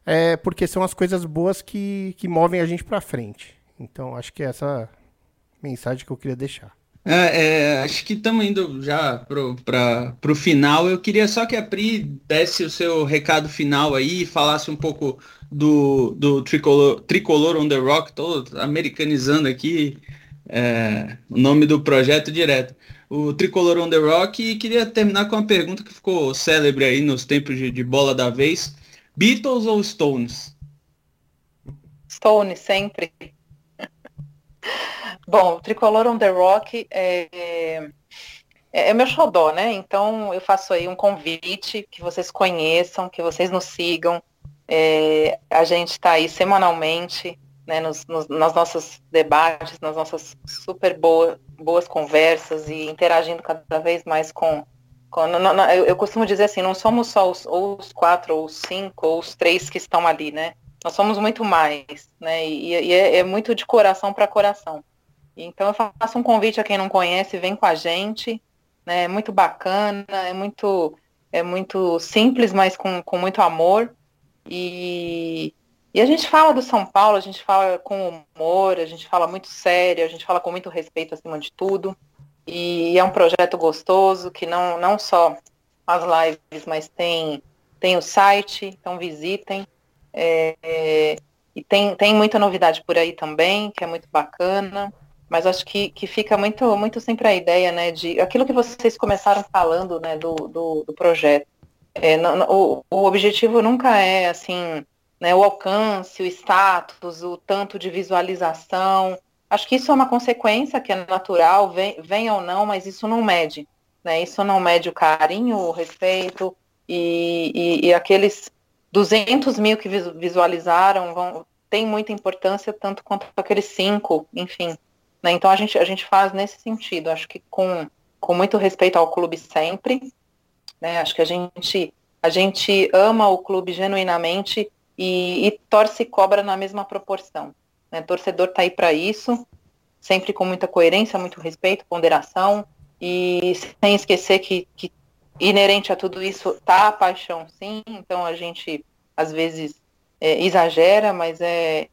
é, porque são as coisas boas que, que movem a gente para frente. Então, acho que é essa mensagem que eu queria deixar. É, é, acho que estamos indo já para o final. Eu queria só que a Pri desse o seu recado final aí e falasse um pouco do, do Tricolor, Tricolor on the Rock, todo americanizando aqui é, o nome do projeto direto. O Tricolor on the Rock e queria terminar com uma pergunta que ficou célebre aí nos tempos de, de bola da vez. Beatles ou Stones? Stones, sempre. [LAUGHS] Bom, Tricolor on the Rock é, é, é meu xodó, né? Então eu faço aí um convite que vocês conheçam, que vocês nos sigam. É, a gente está aí semanalmente, né, nos, nos, nas nossos debates, nas nossas super boa, boas conversas e interagindo cada vez mais com, não, não, eu, eu, costumo dizer assim, não somos só os, ou os quatro, ou os cinco, ou os três que estão ali, né? Nós somos muito mais, né? E, e é, é, muito de coração para coração. Então eu faço um convite a quem não conhece, vem com a gente, né? É muito bacana, é muito, é muito simples, mas com, com muito amor. E, e a gente fala do São Paulo, a gente fala com humor, a gente fala muito sério, a gente fala com muito respeito acima de tudo. E é um projeto gostoso que não, não só as lives, mas tem, tem o site, então visitem. É, é, e tem, tem muita novidade por aí também, que é muito bacana. Mas acho que, que fica muito, muito sempre a ideia, né, de aquilo que vocês começaram falando, né, do, do, do projeto. É, o, o objetivo nunca é, assim, né, o alcance, o status, o tanto de visualização. Acho que isso é uma consequência que é natural, vem, vem ou não, mas isso não mede. Né? Isso não mede o carinho, o respeito e, e, e aqueles 200 mil que visualizaram vão, tem muita importância, tanto quanto aqueles cinco, enfim. Né? Então a gente, a gente faz nesse sentido, acho que com, com muito respeito ao clube sempre. Né? Acho que a gente, a gente ama o clube genuinamente e, e torce e cobra na mesma proporção. Né? Torcedor está aí para isso, sempre com muita coerência, muito respeito, ponderação, e sem esquecer que, que inerente a tudo isso tá a paixão, sim. Então a gente às vezes é, exagera, mas é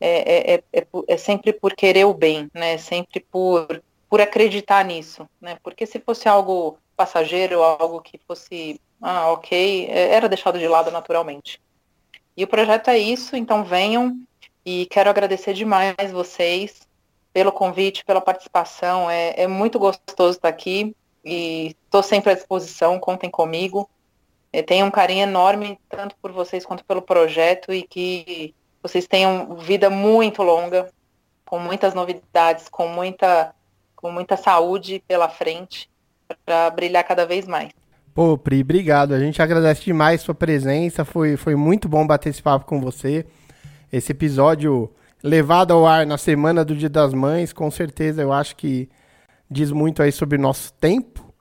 é, é, é, é, sempre por querer o bem, né? Sempre por, por acreditar nisso, né? Porque se fosse algo passageiro, algo que fosse, ah, ok, era deixado de lado naturalmente. E o projeto é isso, então venham e quero agradecer demais vocês pelo convite, pela participação. É, é muito gostoso estar aqui e estou sempre à disposição, contem comigo. Eu tenho um carinho enorme, tanto por vocês quanto pelo projeto, e que vocês tenham vida muito longa, com muitas novidades, com muita, com muita saúde pela frente, para brilhar cada vez mais. Pô, Pri, obrigado. A gente agradece demais sua presença. Foi, foi muito bom bater esse papo com você. Esse episódio levado ao ar na semana do Dia das Mães, com certeza eu acho que diz muito aí sobre nosso tempo.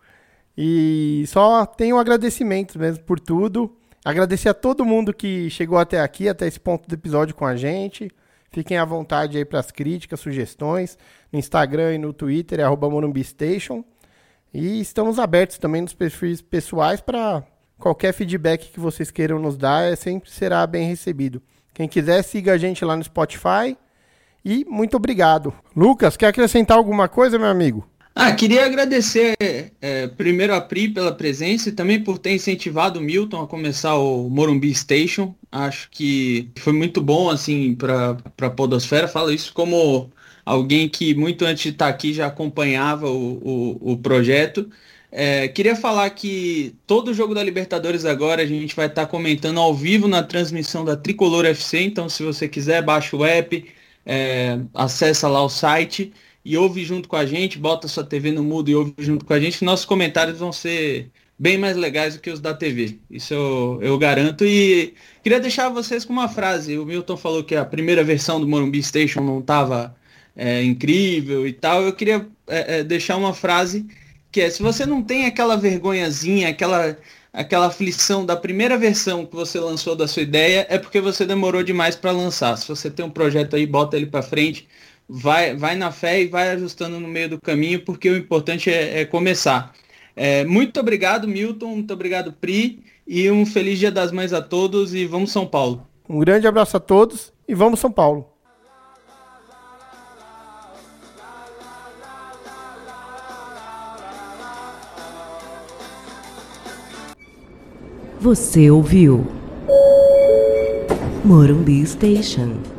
E só tenho agradecimento mesmo por tudo. Agradecer a todo mundo que chegou até aqui, até esse ponto do episódio com a gente. Fiquem à vontade aí para as críticas, sugestões, no Instagram e no Twitter, é arroba MorumbiStation. E estamos abertos também nos perfis pessoais para qualquer feedback que vocês queiram nos dar, é, sempre será bem recebido. Quem quiser, siga a gente lá no Spotify. E muito obrigado. Lucas, quer acrescentar alguma coisa, meu amigo? Ah, queria agradecer é, primeiro a Pri pela presença e também por ter incentivado o Milton a começar o Morumbi Station. Acho que foi muito bom assim para a Podosfera. Falo isso como alguém que muito antes de estar aqui já acompanhava o, o, o projeto. É, queria falar que todo jogo da Libertadores agora a gente vai estar comentando ao vivo na transmissão da Tricolor FC. Então, se você quiser, baixa o app, é, acessa lá o site e ouve junto com a gente, bota sua TV no mudo e ouve junto com a gente, nossos comentários vão ser bem mais legais do que os da TV. Isso eu, eu garanto. E queria deixar vocês com uma frase. O Milton falou que a primeira versão do Morumbi Station não estava é, incrível e tal. Eu queria é, é, deixar uma frase que é, se você não tem aquela vergonhazinha, aquela, aquela aflição da primeira versão que você lançou da sua ideia, é porque você demorou demais para lançar. Se você tem um projeto aí, bota ele para frente vai, vai na fé e vai ajustando no meio do caminho, porque o importante é, é começar. É, muito obrigado, Milton, muito obrigado, Pri, e um feliz Dia das Mães a todos e vamos São Paulo. Um grande abraço a todos e vamos São Paulo. Você ouviu Morumbi Station.